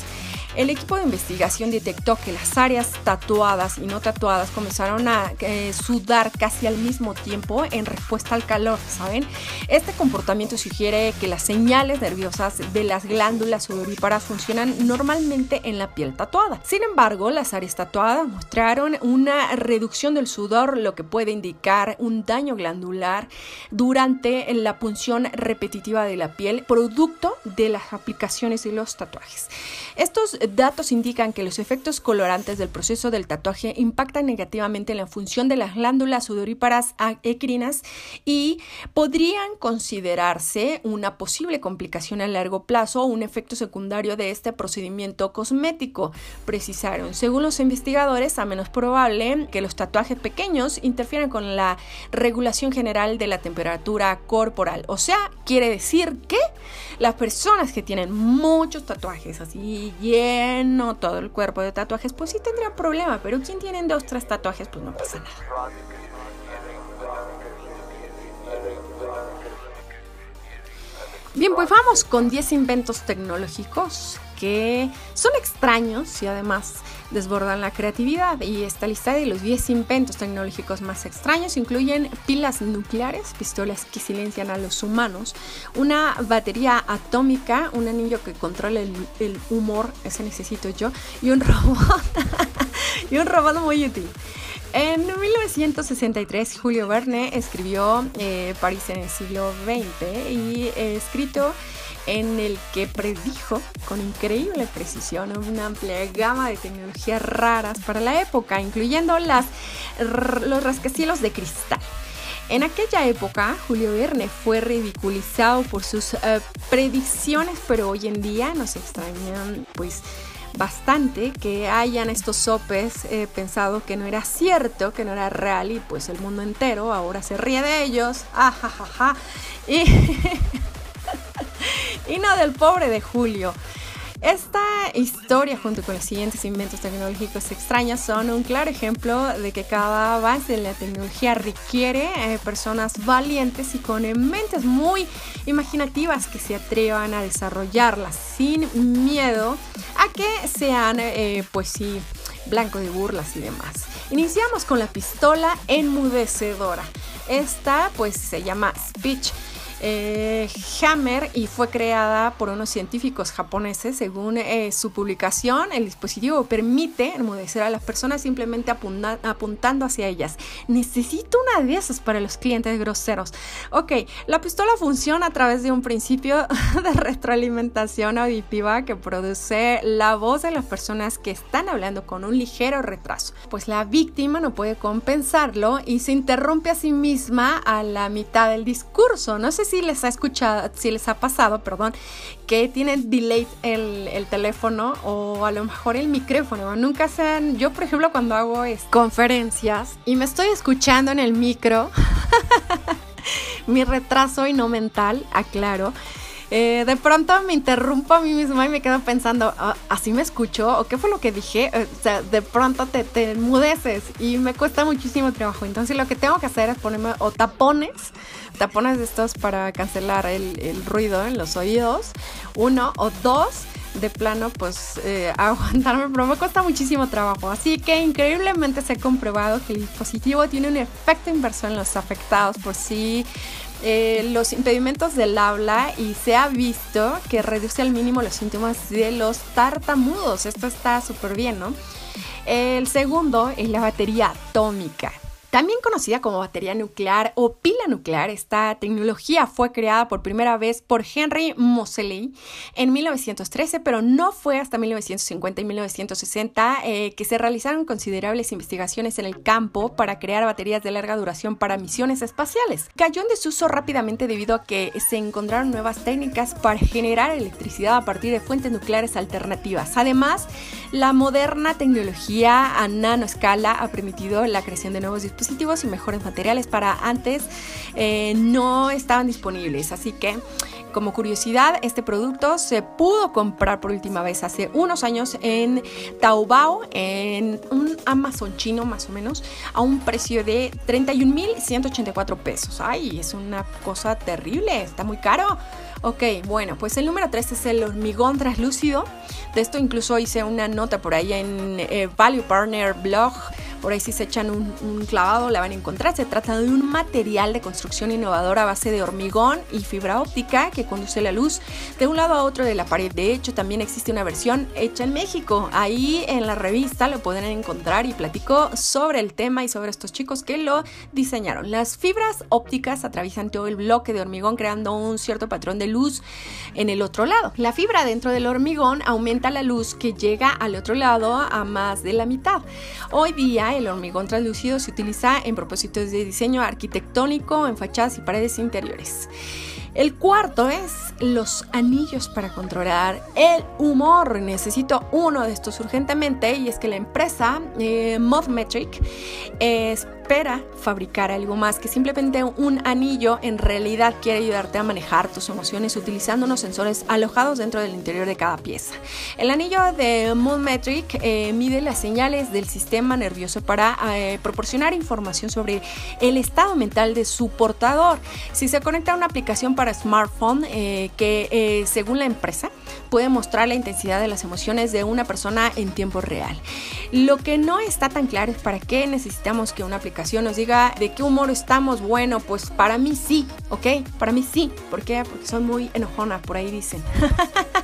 El equipo de investigación detectó que las áreas tatuadas y no tatuadas comenzaron a eh, sudar casi al mismo tiempo en respuesta al calor, ¿saben? Este comportamiento sugiere que las señales nerviosas de las glándulas sudoríparas funcionan normalmente en la piel tatuada. Sin embargo, las áreas tatuadas mostraron una reducción del sudor, lo que puede indicar un daño glandular durante la punción repetitiva de la piel, producto de las aplicaciones de los tatuajes. Estos datos indican que los efectos colorantes del proceso del tatuaje impactan negativamente en la función de las glándulas sudoríparas ecrinas y podrían considerarse una posible complicación a largo plazo o un efecto secundario de este procedimiento cosmético, precisaron. Según los investigadores, a menos probable que los tatuajes pequeños interfieran con la regulación general de la temperatura corporal. O sea, quiere decir que las personas que tienen muchos tatuajes así lleno todo el cuerpo de tatuajes, pues sí tendrían problema, pero quien tienen dos, tres tatuajes, pues no pasa nada. Bien, pues vamos con 10 inventos tecnológicos que son extraños y además desbordan la creatividad. Y esta lista de los 10 inventos tecnológicos más extraños incluyen pilas nucleares, pistolas que silencian a los humanos, una batería atómica, un anillo que controla el, humor, ese necesito yo, y un robot. y un robot muy útil. En 1963, Julio Verne escribió eh, París en el siglo XX y eh, escrito en el que predijo con increíble precisión una amplia gama de tecnologías raras para la época, incluyendo las, los rascacielos de cristal. En aquella época, Julio Verne fue ridiculizado por sus eh, predicciones, pero hoy en día nos extrañan, pues, bastante que hayan estos sopes eh, pensado que no era cierto, que no era real y pues el mundo entero ahora se ríe de ellos. Ah, y y no del pobre de Julio. Esta historia junto con los siguientes inventos tecnológicos extraños son un claro ejemplo de que cada avance en la tecnología requiere eh, personas valientes y con mentes muy imaginativas que se atrevan a desarrollarlas sin miedo a que sean, eh, pues sí, blanco de burlas y demás. Iniciamos con la pistola enmudecedora. Esta pues se llama Speech eh, Hammer y fue creada por unos científicos japoneses. Según eh, su publicación, el dispositivo permite enmudecer a las personas simplemente apuntando hacia ellas. Necesito una de esas para los clientes groseros. Ok, la pistola funciona a través de un principio de retroalimentación auditiva que produce la voz de las personas que están hablando con un ligero retraso. Pues la víctima no puede compensarlo y se interrumpe a sí misma a la mitad del discurso. No sé si les ha escuchado, si les ha pasado, perdón, que tienen delay el, el teléfono o a lo mejor el micrófono. Nunca sean, yo por ejemplo cuando hago conferencias y me estoy escuchando en el micro, mi retraso y no mental, aclaro. Eh, de pronto me interrumpo a mí misma y me quedo pensando, ah, ¿así me escucho? ¿O qué fue lo que dije? O sea, de pronto te, te enmudeces y me cuesta muchísimo trabajo. Entonces lo que tengo que hacer es ponerme o tapones, tapones de estos para cancelar el, el ruido en los oídos, uno o dos de plano pues eh, aguantarme, pero me cuesta muchísimo trabajo. Así que increíblemente se ha comprobado que el dispositivo tiene un efecto inverso en los afectados por sí eh, los impedimentos del habla y se ha visto que reduce al mínimo los síntomas de los tartamudos. Esto está súper bien, ¿no? El segundo es la batería atómica. También conocida como batería nuclear o pila nuclear, esta tecnología fue creada por primera vez por Henry Moseley en 1913, pero no fue hasta 1950 y 1960 eh, que se realizaron considerables investigaciones en el campo para crear baterías de larga duración para misiones espaciales. Cayó en desuso rápidamente debido a que se encontraron nuevas técnicas para generar electricidad a partir de fuentes nucleares alternativas. Además, la moderna tecnología a nanoescala ha permitido la creación de nuevos dispositivos y mejores materiales para antes eh, no estaban disponibles. Así que como curiosidad, este producto se pudo comprar por última vez hace unos años en Taobao, en un Amazon chino más o menos, a un precio de 31.184 pesos. Ay, es una cosa terrible, está muy caro. Ok, bueno, pues el número 3 es el hormigón translúcido. De esto incluso hice una nota por ahí en eh, Value Partner Blog por ahí si se echan un, clavado la van a encontrar. Se trata de un material de construcción innovador a base de hormigón y fibra óptica que conduce la luz de un lado a otro de la pared. De hecho, también existe una versión hecha en México. Ahí en la revista lo pueden encontrar y platico sobre el tema y sobre estos chicos que lo diseñaron. Las fibras ópticas atraviesan todo el bloque de hormigón creando un cierto patrón de luz en el otro lado. La fibra dentro del hormigón aumenta la luz que llega al otro lado a más de la mitad. Hoy día el hormigón translúcido se utiliza en propósitos de diseño arquitectónico, en fachadas y paredes interiores. El cuarto es los anillos para controlar el humor. Necesito uno de estos urgentemente y es que la empresa eh, es espera fabricar algo más que simplemente un anillo, en realidad quiere ayudarte a manejar tus emociones utilizando unos sensores alojados dentro del interior de cada pieza. El anillo de Moonmetric eh, mide las señales del sistema nervioso para eh, proporcionar información sobre el estado mental de su portador. Si se conecta a una aplicación para smartphone eh, que eh, según la empresa puede mostrar la intensidad de las emociones de una persona en tiempo real. Lo que no está tan claro es para qué necesitamos que una aplicación nos diga de qué humor estamos. Bueno, pues para mí sí, ¿ok? Para mí sí. ¿Por? Porque soy muy enojona, por ahí dicen.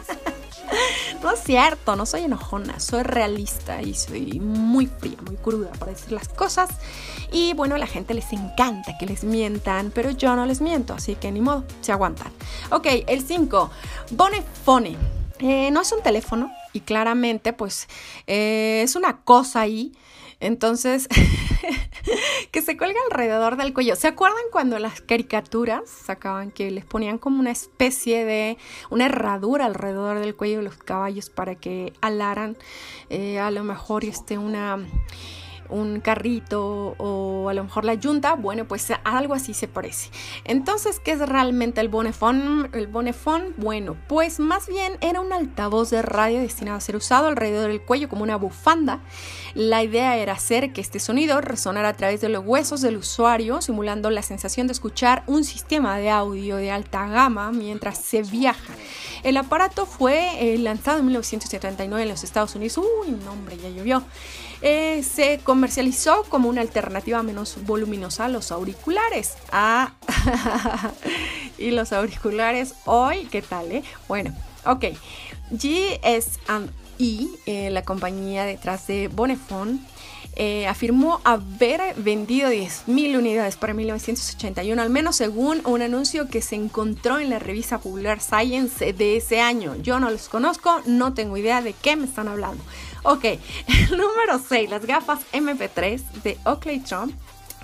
No es cierto, no soy enojona, soy realista y soy muy fría, muy cruda para decir las cosas. Y bueno, a la gente les encanta que les mientan, pero yo no les miento, así que ni modo, se aguantan. Ok, el 5, Bonefone. Eh, no es un teléfono y claramente pues eh, es una cosa ahí entonces, que se cuelga alrededor del cuello. ¿Se acuerdan cuando las caricaturas sacaban que les ponían como una especie de una herradura alrededor del cuello de los caballos para que alaran eh, a lo mejor este una un carrito o a lo mejor la yunta, bueno, pues algo así se parece. Entonces, ¿qué es realmente el bonefón? El bonefón, bueno, pues más bien era un altavoz de radio destinado a ser usado alrededor del cuello como una bufanda. La idea era hacer que este sonido resonara a través de los huesos del usuario, simulando la sensación de escuchar un sistema de audio de alta gama mientras se viaja. El aparato fue eh, lanzado en 1979 en los Estados Unidos. Uy, no, ya llovió. Eh, se comercializó como una alternativa menos voluminosa a los auriculares. Ah, y los auriculares hoy, ¿qué tal? Eh? Bueno, ok. GS&E, eh, la compañía detrás de Bonefone, eh, afirmó haber vendido 10.000 unidades para 1981, al menos según un anuncio que se encontró en la revista Popular Science de ese año. Yo no los conozco, no tengo idea de qué me están hablando. Ok, número 6, las gafas MP3 de Oakley Trump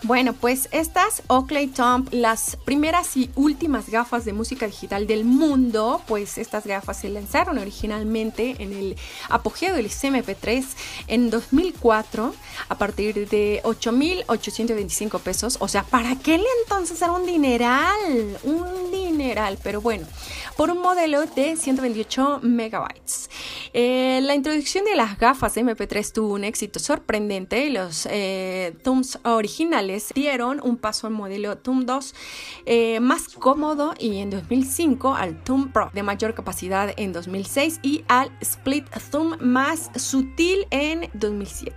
bueno, pues estas Oakley Tomb, las primeras y últimas gafas de música digital del mundo, pues estas gafas se lanzaron originalmente en el apogeo del CMP3 en 2004 a partir de 8.825 pesos. O sea, ¿para qué le entonces era un dineral? Un dineral, pero bueno, por un modelo de 128 megabytes. Eh, la introducción de las gafas MP3 tuvo un éxito sorprendente y los eh, originales dieron un paso al modelo TUM 2 eh, más cómodo y en 2005 al TUM Pro de mayor capacidad en 2006 y al Split Zoom más sutil en 2007.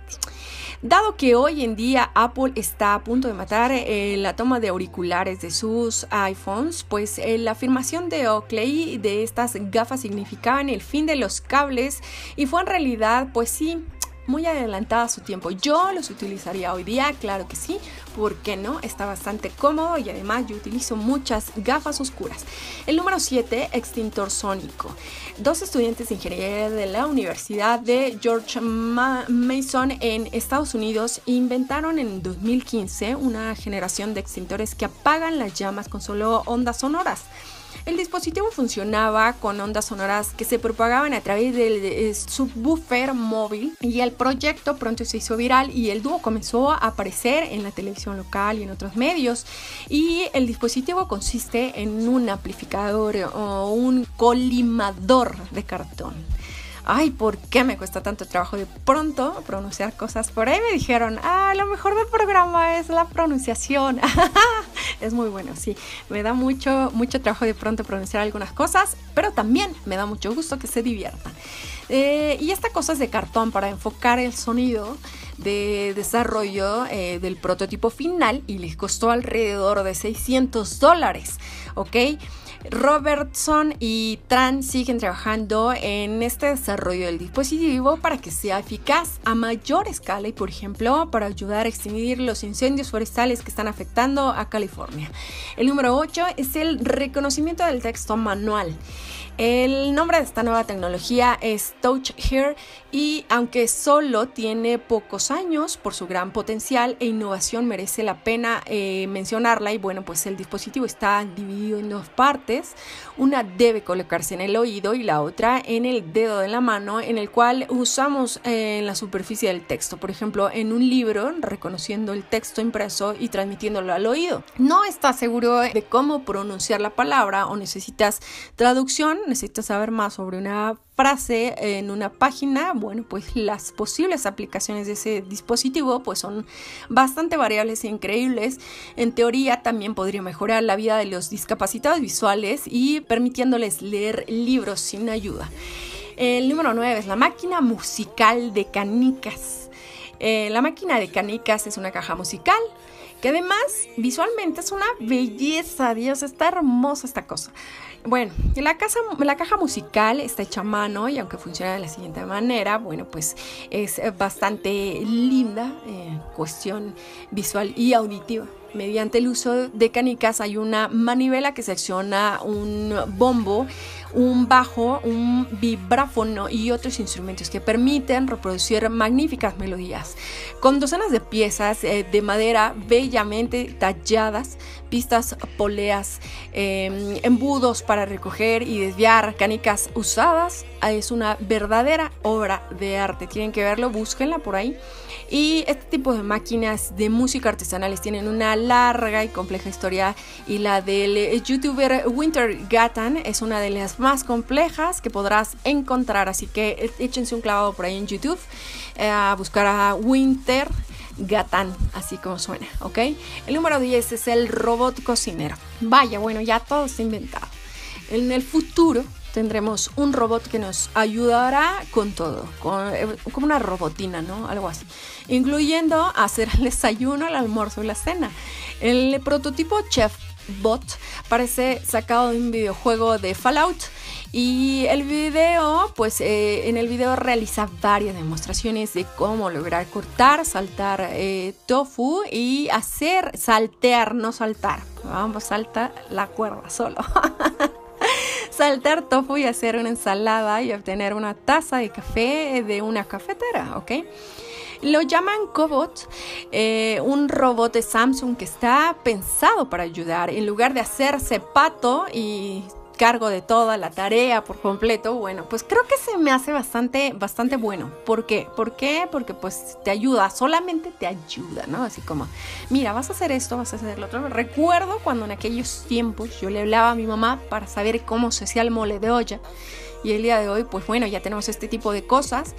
Dado que hoy en día Apple está a punto de matar eh, la toma de auriculares de sus iPhones, pues eh, la afirmación de Oakley de estas gafas significaban el fin de los cables y fue en realidad, pues sí, muy adelantada a su tiempo. Yo los utilizaría hoy día, claro que sí, ¿por qué no? Está bastante cómodo y además yo utilizo muchas gafas oscuras. El número 7, extintor sónico. Dos estudiantes de ingeniería de la Universidad de George Mason en Estados Unidos inventaron en 2015 una generación de extintores que apagan las llamas con solo ondas sonoras. El dispositivo funcionaba con ondas sonoras que se propagaban a través del subwoofer móvil y el proyecto pronto se hizo viral y el dúo comenzó a aparecer en la televisión local y en otros medios. Y el dispositivo consiste en un amplificador o un colimador de cartón ay, ¿por qué me cuesta tanto trabajo de pronto pronunciar cosas? Por ahí me dijeron, ah, lo mejor del programa es la pronunciación. es muy bueno, sí. Me da mucho, mucho trabajo de pronto pronunciar algunas cosas, pero también me da mucho gusto que se diviertan. Eh, y esta cosa es de cartón para enfocar el sonido de desarrollo eh, del prototipo final y les costó alrededor de 600 dólares, ¿ok? Robertson y Tran siguen trabajando en este desarrollo del dispositivo para que sea eficaz a mayor escala y, por ejemplo, para ayudar a extinguir los incendios forestales que están afectando a California. El número 8 es el reconocimiento del texto manual. El nombre de esta nueva tecnología es Touch Here y aunque solo tiene pocos años por su gran potencial e innovación merece la pena eh, mencionarla y bueno pues el dispositivo está dividido en dos partes. Una debe colocarse en el oído y la otra en el dedo de la mano en el cual usamos eh, la superficie del texto. Por ejemplo en un libro reconociendo el texto impreso y transmitiéndolo al oído. No estás seguro de cómo pronunciar la palabra o necesitas traducción necesitas saber más sobre una frase en una página, bueno, pues las posibles aplicaciones de ese dispositivo pues son bastante variables e increíbles. En teoría también podría mejorar la vida de los discapacitados visuales y permitiéndoles leer libros sin ayuda. El número 9 es la máquina musical de canicas. Eh, la máquina de canicas es una caja musical que además visualmente es una belleza, Dios, está hermosa esta cosa. Bueno, la, casa, la caja musical está hecha a mano y aunque funciona de la siguiente manera, bueno, pues es bastante linda, en cuestión visual y auditiva. Mediante el uso de canicas hay una manivela que secciona un bombo, un bajo, un vibráfono y otros instrumentos que permiten reproducir magníficas melodías. Con docenas de piezas eh, de madera bellamente talladas, pistas poleas, em, embudos para recoger y desviar canicas usadas, es una verdadera obra de arte. Tienen que verlo, búsquenla por ahí. Y este tipo de máquinas de música artesanales tienen una larga y compleja historia y la del eh, youtuber Winter Gatan es una de las más complejas que podrás encontrar. Así que eh, échense un clavado por ahí en YouTube eh, a buscar a Winter Gatan, así como suena, ¿ok? El número 10 es el robot cocinero. Vaya, bueno, ya todo está inventado. En el futuro tendremos un robot que nos ayudará con todo, eh, como una robotina, ¿no? Algo así, incluyendo hacer el desayuno, el almuerzo y la cena. El prototipo Chef Bot parece sacado de un videojuego de Fallout y el video, pues eh, en el video realiza varias demostraciones de cómo lograr cortar, saltar eh, tofu y hacer saltear, no saltar. Vamos, salta la cuerda solo. saltar tofu y hacer una ensalada y obtener una taza de café de una cafetera, ¿ok? Lo llaman Cobot, eh, un robot de Samsung que está pensado para ayudar. En lugar de hacerse pato y cargo de toda la tarea por completo, bueno, pues creo que se me hace bastante, bastante bueno. ¿Por qué? ¿Por qué? Porque pues te ayuda, solamente te ayuda, ¿no? Así como, mira, vas a hacer esto, vas a hacer lo otro. Recuerdo cuando en aquellos tiempos yo le hablaba a mi mamá para saber cómo se hacía el mole de olla. Y el día de hoy, pues bueno, ya tenemos este tipo de cosas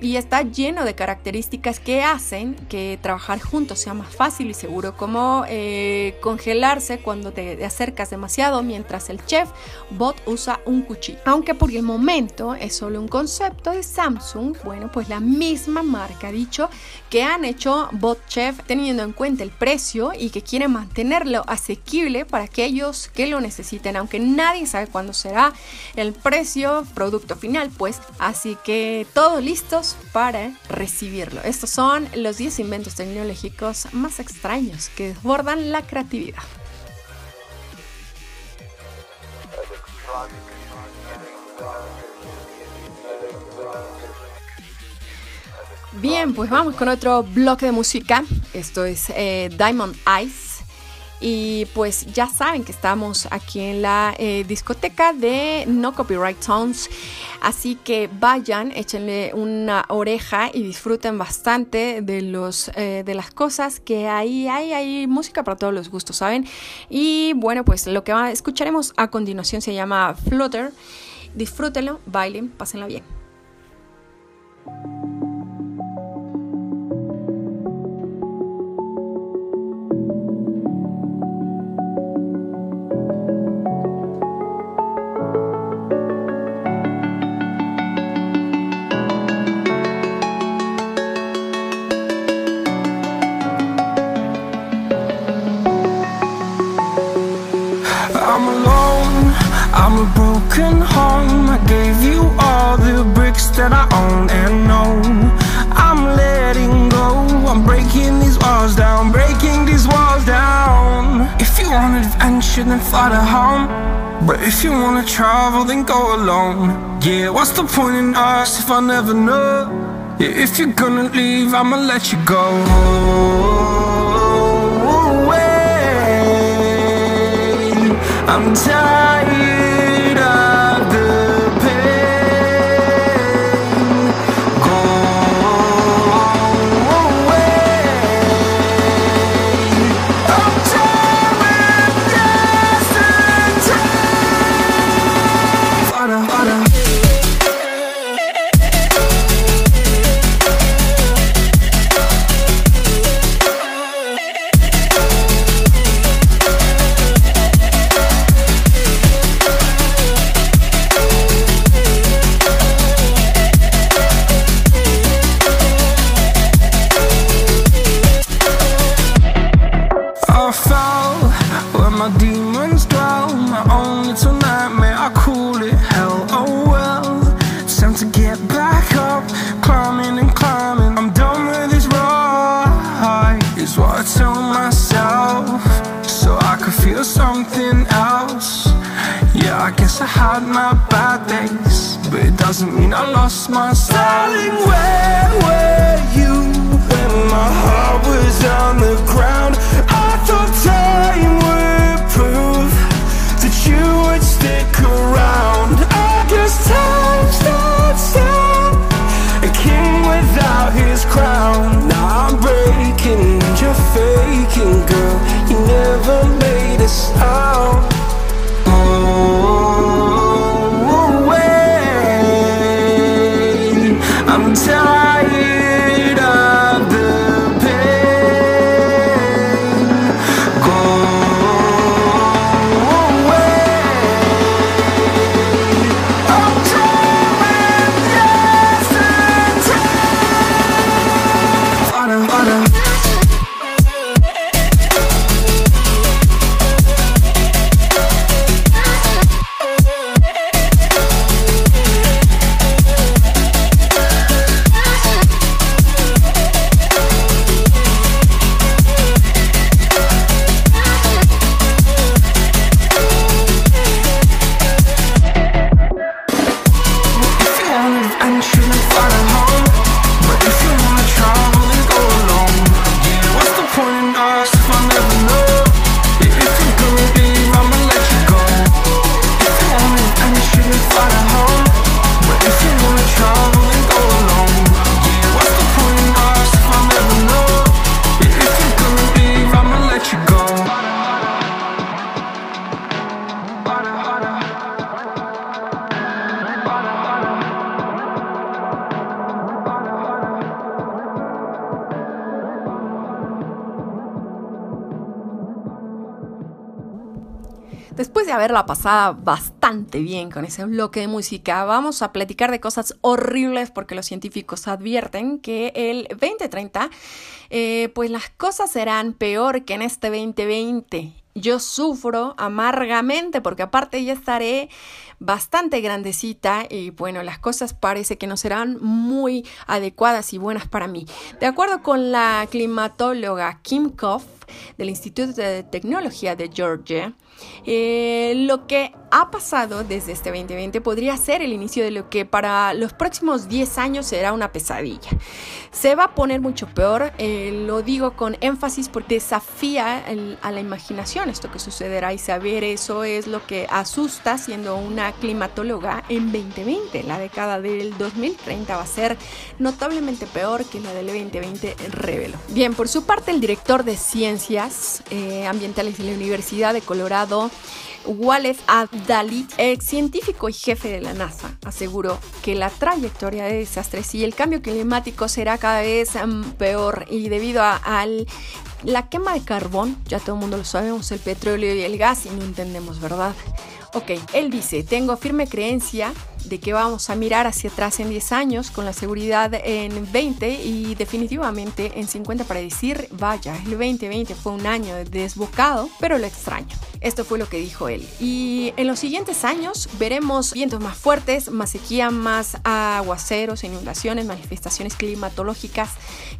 y está lleno de características que hacen que trabajar juntos sea más fácil y seguro, como eh, congelarse cuando te acercas demasiado mientras el chef bot usa un cuchillo. Aunque por el momento es solo un concepto de Samsung, bueno, pues la misma marca ha dicho que han hecho bot chef teniendo en cuenta el precio y que quieren mantenerlo asequible para aquellos que lo necesiten, aunque nadie sabe cuándo será el precio, producto final, pues así que todo listo para recibirlo. Estos son los 10 inventos tecnológicos más extraños que desbordan la creatividad. Bien, pues vamos con otro bloque de música. Esto es eh, Diamond Eyes y pues ya saben que estamos aquí en la eh, discoteca de No Copyright Sounds. Así que vayan, échenle una oreja y disfruten bastante de, los, eh, de las cosas que hay, hay, hay música para todos los gustos, ¿saben? Y bueno, pues lo que escucharemos a continuación se llama Flutter. Disfrútenlo, bailen, pásenlo bien. That I own and know. I'm letting go. I'm breaking these walls down Breaking these walls down. If you want adventure then fly to home. But if you wanna travel then go alone. Yeah, what's the point in us if I never know? Yeah, if you're gonna leave I'ma let you go. I'm tired What I told myself So I could feel something else. Yeah, I guess I had my bad days But it doesn't mean I lost my Darling, where were you When my heart was on the ground? I thought time would prove That you would stick around. I guess time stands still A king without his crown. Now I'm brave girl. You never made a sound. Haberla pasado bastante bien con ese bloque de música, vamos a platicar de cosas horribles porque los científicos advierten que el 2030, eh, pues las cosas serán peor que en este 2020. Yo sufro amargamente porque aparte ya estaré bastante grandecita y bueno, las cosas parece que no serán muy adecuadas y buenas para mí. De acuerdo con la climatóloga Kim Koff del Instituto de Tecnología de Georgia, eh, lo que ha pasado desde este 2020 podría ser el inicio de lo que para los próximos 10 años será una pesadilla. Se va a poner mucho peor, eh, lo digo con énfasis porque desafía a la imaginación esto que sucederá y saber eso es lo que asusta siendo una climatóloga en 2020. La década del 2030 va a ser notablemente peor que la del 2020 reveló. Bien, por su parte el director de eh, ambientales de la Universidad de Colorado Walid Abdalit, ex científico y jefe de la NASA, aseguró que la trayectoria de desastres y el cambio climático será cada vez mm, peor y debido a al- la quema de carbón, ya todo el mundo lo sabemos, el petróleo y el gas y no entendemos, ¿verdad? Ok, él dice, tengo firme creencia de que vamos a mirar hacia atrás en 10 años con la seguridad en 20 y definitivamente en 50 para decir, vaya, el 2020 fue un año desbocado, pero lo extraño. Esto fue lo que dijo él. Y en los siguientes años veremos vientos más fuertes, más sequía, más aguaceros, inundaciones, manifestaciones climatológicas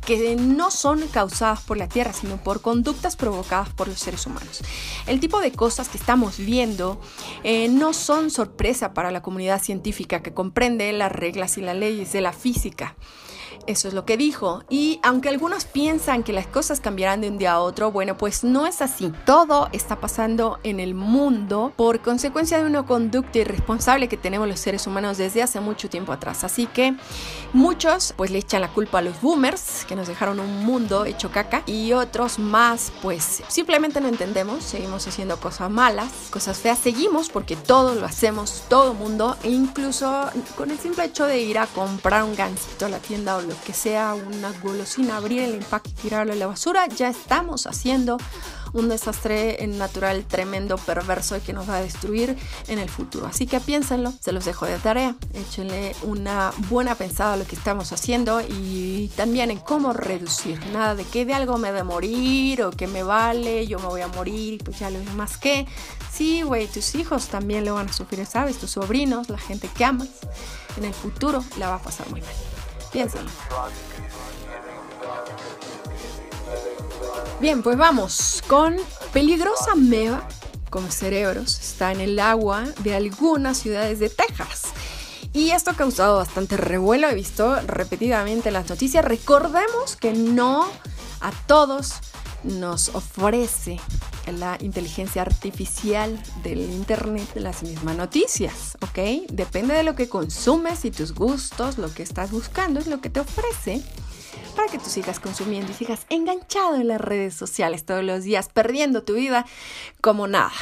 que no son causadas por la Tierra, sino por conductas provocadas por los seres humanos. El tipo de cosas que estamos viendo eh, no son sorpresa para la comunidad científica que comprende las reglas y las leyes de la física. Eso es lo que dijo. Y aunque algunos piensan que las cosas cambiarán de un día a otro, bueno, pues no es así. Todo está pasando en el mundo por consecuencia de una conducta irresponsable que tenemos los seres humanos desde hace mucho tiempo atrás. Así que muchos pues le echan la culpa a los boomers que nos dejaron un mundo hecho caca y otros más pues simplemente no entendemos, seguimos haciendo cosas malas, cosas feas, seguimos porque todo lo hacemos, todo mundo, e incluso con el simple hecho de ir a comprar un gansito a la tienda o lo que sea, una golosina, abrir el empaque y tirarlo a la basura, ya estamos haciendo un desastre natural tremendo, perverso y que nos va a destruir en el futuro. Así que piénsenlo, se los dejo de tarea, échenle una buena pensada a lo que estamos haciendo y también en cómo reducir. Nada de que de algo me de morir o que me vale, yo me voy a morir pues ya lo demás que. Sí, güey, tus hijos también lo van a sufrir, ¿sabes? Tus sobrinos, la gente que amas, en el futuro la va a pasar muy mal. Piénsenlo. Bien, pues vamos con Peligrosa Meva come cerebros está en el agua de algunas ciudades de Texas. Y esto ha causado bastante revuelo, he visto repetidamente las noticias. Recordemos que no a todos nos ofrece la inteligencia artificial del Internet las mismas noticias, ¿ok? Depende de lo que consumes y tus gustos, lo que estás buscando es lo que te ofrece para que tú sigas consumiendo y sigas enganchado en las redes sociales todos los días, perdiendo tu vida como nada.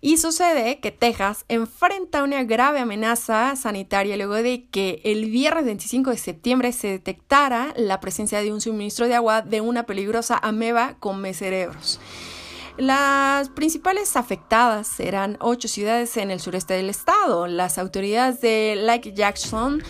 Y sucede que Texas enfrenta una grave amenaza sanitaria luego de que el viernes 25 de septiembre se detectara la presencia de un suministro de agua de una peligrosa ameba con cerebros. Las principales afectadas eran ocho ciudades en el sureste del estado. Las autoridades de Lake Jackson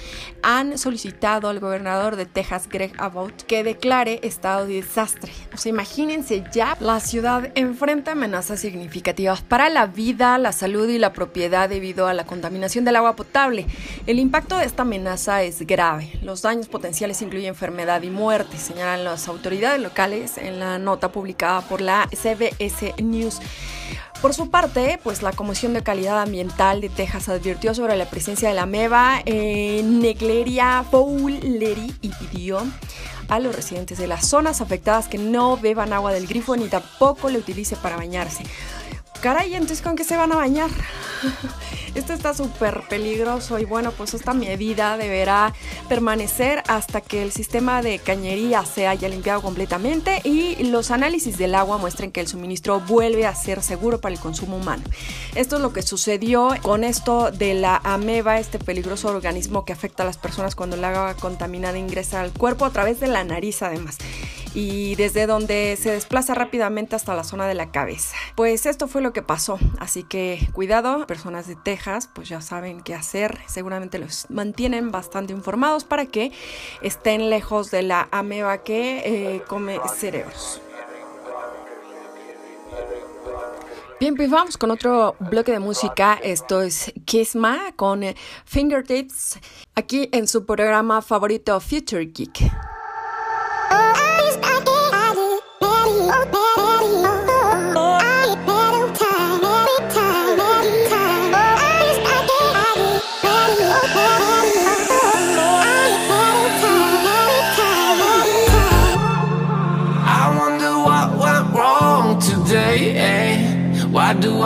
han solicitado al gobernador de Texas, Greg Abbott, que declare estado de desastre. O sea, imagínense ya, la ciudad enfrenta amenazas significativas para la vida, la salud y la propiedad debido a la contaminación del agua potable. El impacto de esta amenaza es grave. Los daños potenciales incluyen enfermedad y muerte, señalan las autoridades locales en la nota publicada por la CBS News. Por su parte, pues la Comisión de Calidad Ambiental de Texas advirtió sobre la presencia de la meva en Negleria fowleri y pidió a los residentes de las zonas afectadas que no beban agua del grifo ni tampoco la utilice para bañarse. Caray, entonces ¿con qué se van a bañar? Esto está súper peligroso y bueno, pues esta medida deberá permanecer hasta que el sistema de cañería se haya limpiado completamente y los análisis del agua muestren que el suministro vuelve a ser seguro para el consumo humano. Esto es lo que sucedió con esto de la ameba, este peligroso organismo que afecta a las personas cuando el agua contaminada ingresa al cuerpo a través de la nariz además y desde donde se desplaza rápidamente hasta la zona de la cabeza. Pues esto fue lo que pasó, así que cuidado, personas de Texas pues ya saben qué hacer, seguramente los mantienen bastante informados para que estén lejos de la ameba que eh, come cerebros. Bien, pues vamos con otro bloque de música. Esto es Kisma con Fingertips, aquí en su programa favorito Future Geek.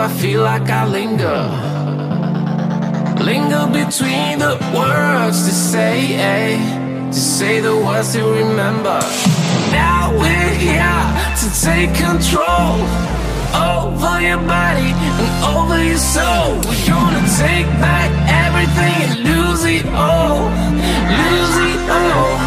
I feel like I linger? Linger between the words to say, eh? To say the words to remember. Now we're here to take control over your body and over your soul. We're gonna take back everything and lose it all. Lose it all.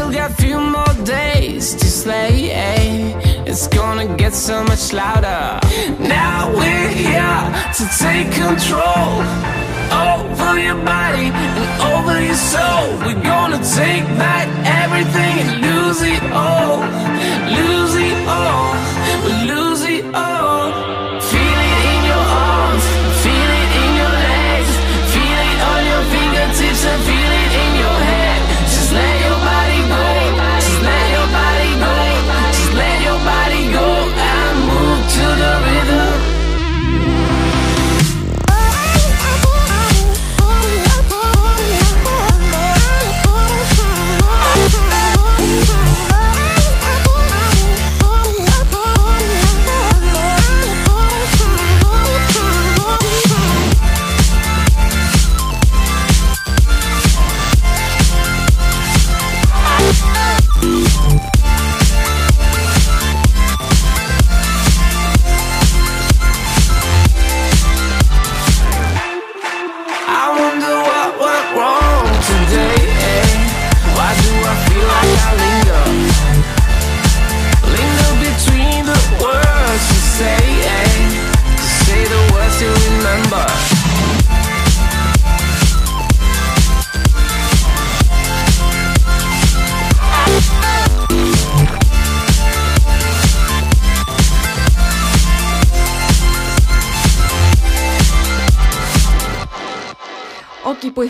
still got a few more days to slay eh? It's gonna get so much louder. Now we're here to take control Over your body and over your soul. We're gonna take back everything and lose it all Lose it all. We're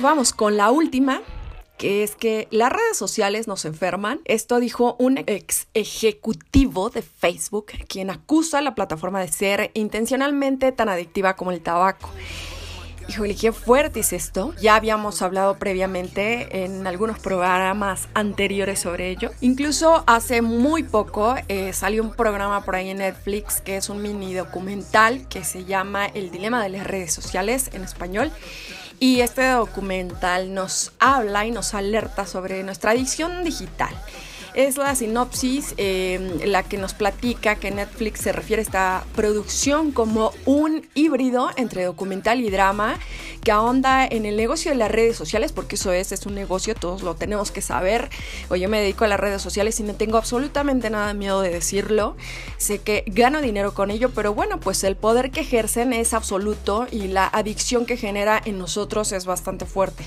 vamos con la última, que es que las redes sociales nos enferman. Esto dijo un ex ejecutivo de Facebook, quien acusa a la plataforma de ser intencionalmente tan adictiva como el tabaco. Híjole, qué fuerte es esto. Ya habíamos hablado previamente en algunos programas anteriores sobre ello. Incluso hace muy poco eh, salió un programa por ahí en Netflix que es un mini documental que se llama El dilema de las redes sociales en español. Y este documental nos habla y nos alerta sobre nuestra adicción digital es la sinopsis em, la que nos platica que Netflix se refiere a esta producción como un híbrido entre documental y drama que ahonda en el negocio de las redes sociales, porque eso es, es un negocio, todos lo tenemos que saber. O yo me dedico a las redes sociales y no tengo absolutamente nada miedo de decirlo. Sé que gano dinero con ello, pero bueno, pues el poder que ejercen es absoluto y la adicción que genera en nosotros es bastante fuerte.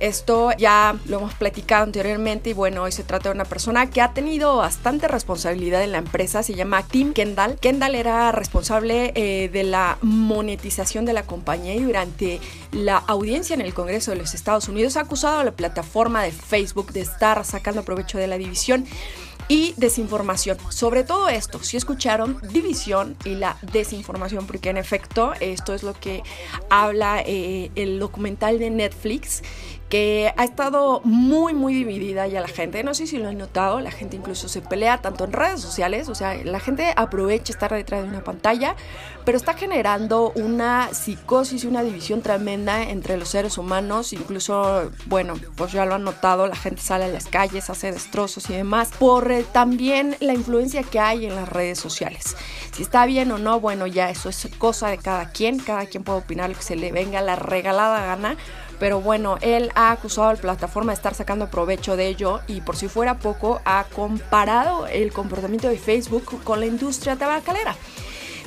Esto ya lo hemos platicado anteriormente y bueno, hoy se trata de una persona que ha tenido bastante responsabilidad en la empresa, se llama Tim Kendall. Kendall era responsable eh, de la monetización de la compañía y durante la audiencia en el Congreso de los Estados Unidos ha acusado a la plataforma de Facebook de estar sacando provecho de la división y desinformación. Sobre todo esto, si escucharon, división y la desinformación, porque en efecto esto es lo que habla eh, el documental de Netflix que ha estado muy, muy dividida ya la gente. No sé si lo han notado, la gente incluso se pelea tanto en redes sociales, o sea, la gente aprovecha estar detrás de una pantalla, pero está generando una psicosis y una división tremenda entre los seres humanos. Incluso, bueno, pues ya lo han notado, la gente sale a las calles, hace destrozos y demás, por eh, también la influencia que hay en las redes sociales. Si está bien o no, bueno, ya eso es cosa de cada quien, cada quien puede opinar lo que se le venga la regalada gana pero bueno, él ha acusado a la plataforma de estar sacando provecho de ello y por si fuera poco, ha comparado el comportamiento de Facebook con la industria tabacalera.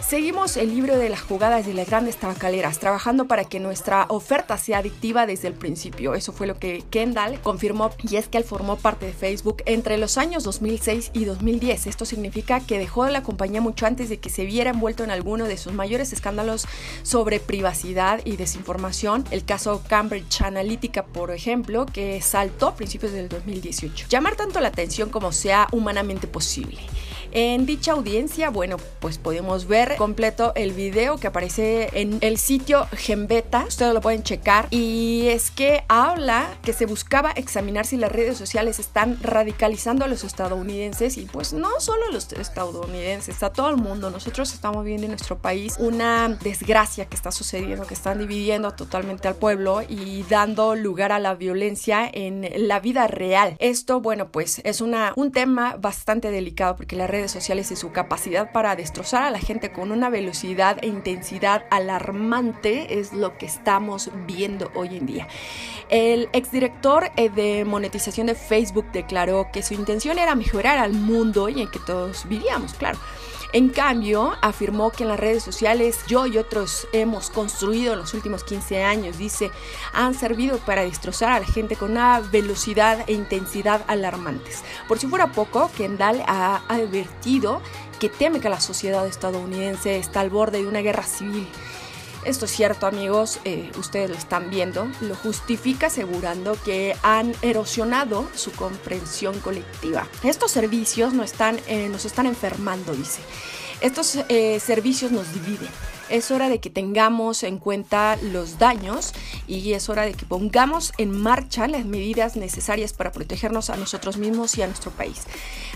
Seguimos el libro de las jugadas de las grandes tabacaleras, trabajando para que nuestra oferta sea adictiva desde el principio. Eso fue lo que Kendall confirmó y es que él formó parte de Facebook entre los años 2006 y 2010. Esto significa que dejó la compañía mucho antes de que se viera envuelto en alguno de sus mayores escándalos sobre privacidad y desinformación. El caso Cambridge Analytica, por ejemplo, que saltó a principios del 2018. Llamar tanto la atención como sea humanamente posible. En dicha audiencia, bueno, pues podemos ver completo el video que aparece en el sitio Gembeta. Ustedes lo pueden checar. Y es que habla que se buscaba examinar si las redes sociales están radicalizando a los estadounidenses y pues no solo a los estadounidenses, a todo el mundo. Nosotros estamos viendo en nuestro país una desgracia que está sucediendo, que están dividiendo totalmente al pueblo y dando lugar a la violencia en la vida real. Esto, bueno, pues es un tema bastante delicado porque las redes sociales y su capacidad para destrozar a la gente con una velocidad e intensidad alarmante es lo que estamos viendo hoy en día. El exdirector eh, de monetización de Facebook declaró que su intención era mejorar al mundo y en que todos vivíamos, claro. En cambio, afirmó que en las redes sociales yo y otros hemos construido en los últimos 15 años, dice, han servido para destrozar a la gente con una velocidad e intensidad alarmantes. Por si fuera poco, Kendall ha advertido que teme que la sociedad estadounidense está al borde de una guerra civil. Esto es cierto amigos, eh, ustedes lo están viendo, lo justifica asegurando que han erosionado su comprensión colectiva. Estos servicios no están, eh, nos están enfermando, dice. Estos eh, servicios nos dividen es hora de que tengamos en cuenta los daños y es hora de que pongamos en marcha las medidas necesarias para protegernos a nosotros mismos y a nuestro país.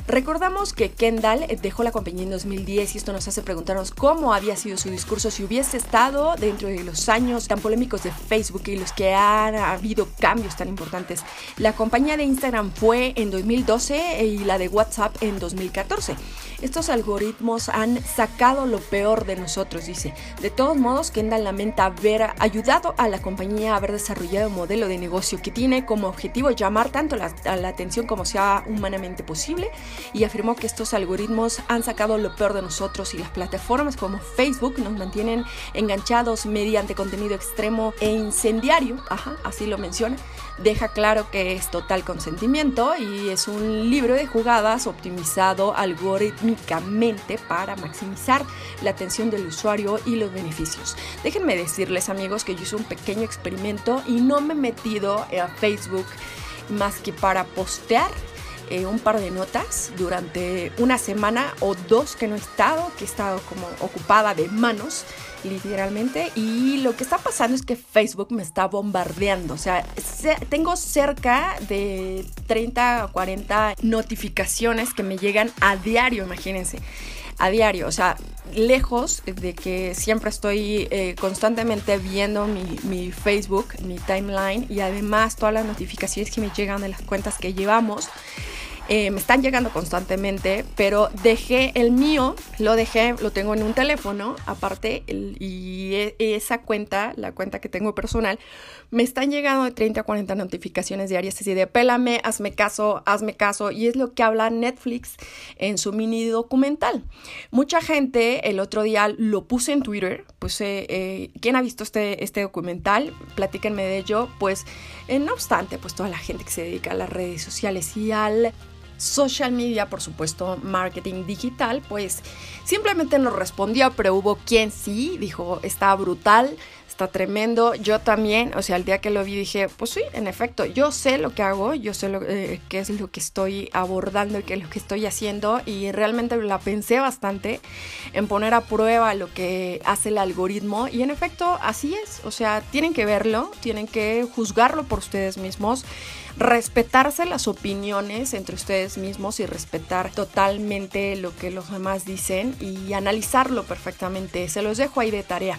Recordamos que Kendall dejó la compañía en 2010 y esto nos hace preguntarnos cómo había sido su discurso si hubiese estado dentro de los años tan polémicos de Facebook y los que han habido cambios tan importantes. La compañía de Instagram fue en 2012 y la de WhatsApp en 2014. Estos algoritmos han sacado lo peor de nosotros, dice. De todos modos, Kendall lamenta haber ayudado a la compañía a haber desarrollado un modelo de negocio que tiene como objetivo llamar tanto la, la atención como sea humanamente posible y afirmó que estos algoritmos han sacado lo peor de nosotros y las plataformas como Facebook nos mantienen enganchados mediante contenido extremo e incendiario, ajá, así lo menciona deja claro que es total consentimiento y es un libro de jugadas optimizado algorítmicamente para maximizar la atención del usuario y los beneficios. Déjenme decirles amigos que yo hice un pequeño experimento y no me he metido a Facebook más que para postear eh, un par de notas durante una semana o dos que no he estado, que he estado como ocupada de manos literalmente. Y lo que está pasando es que Facebook me está bombardeando. O sea, tengo cerca de 30 o 40 notificaciones que me llegan a diario, imagínense. A diario, o sea, lejos de que siempre estoy eh, constantemente viendo mi, mi, Facebook, mi timeline y además todas las notificaciones que me llegan de las cuentas que llevamos. Eh, me están llegando constantemente, pero dejé el mío, lo dejé, lo tengo en un teléfono aparte y e, esa cuenta, la cuenta que tengo personal, me están llegando de 30 a 40 notificaciones diarias así de pélame, hazme caso, hazme caso y es lo que habla Netflix en su mini documental. Mucha gente el otro día lo puse en Twitter, puse, eh, ¿quién ha visto este, este documental? Platíquenme de ello, pues eh, no obstante, pues toda la gente que se dedica a las redes sociales y al social media, por supuesto, marketing digital, pues simplemente nos respondió, pero hubo quien sí dijo, está brutal, está tremendo. Yo también, o sea, el día que lo vi dije, pues sí, en efecto, yo sé lo que hago, yo sé lo, eh, qué es lo que estoy abordando y qué es lo que estoy haciendo y realmente la pensé bastante en poner a prueba lo que hace el algoritmo y en efecto así es, o sea, tienen que verlo, tienen que juzgarlo por ustedes mismos respetarse las opiniones entre ustedes mismos y respetar totalmente lo que los demás dicen y analizarlo perfectamente. Se los dejo ahí de tarea.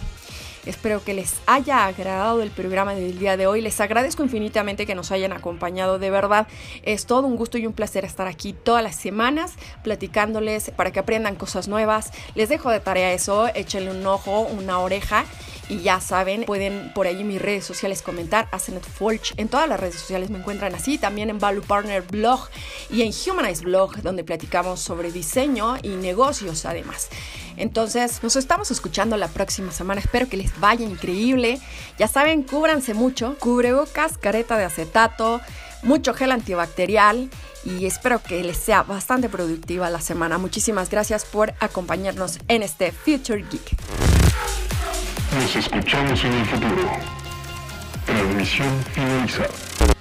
Espero que les haya agradado el programa del día de hoy. Les agradezco infinitamente que nos hayan acompañado. De verdad, es todo un gusto y un placer estar aquí todas las semanas platicándoles para que aprendan cosas nuevas. Les dejo de tarea eso, échenle un ojo, una oreja y ya saben, pueden por ahí en mis redes sociales comentar, Asenet Forge. En todas las redes sociales me encuentran así, también en Value Partner Blog y en Humanize Blog, donde platicamos sobre diseño y negocios además. Entonces, nos estamos escuchando la próxima semana. Espero que les vaya increíble. Ya saben, cúbranse mucho. Cubrebocas, careta de acetato, mucho gel antibacterial y espero que les sea bastante productiva la semana. Muchísimas gracias por acompañarnos en este Future Geek. Nos escuchamos en el futuro. Transmisión finalizada.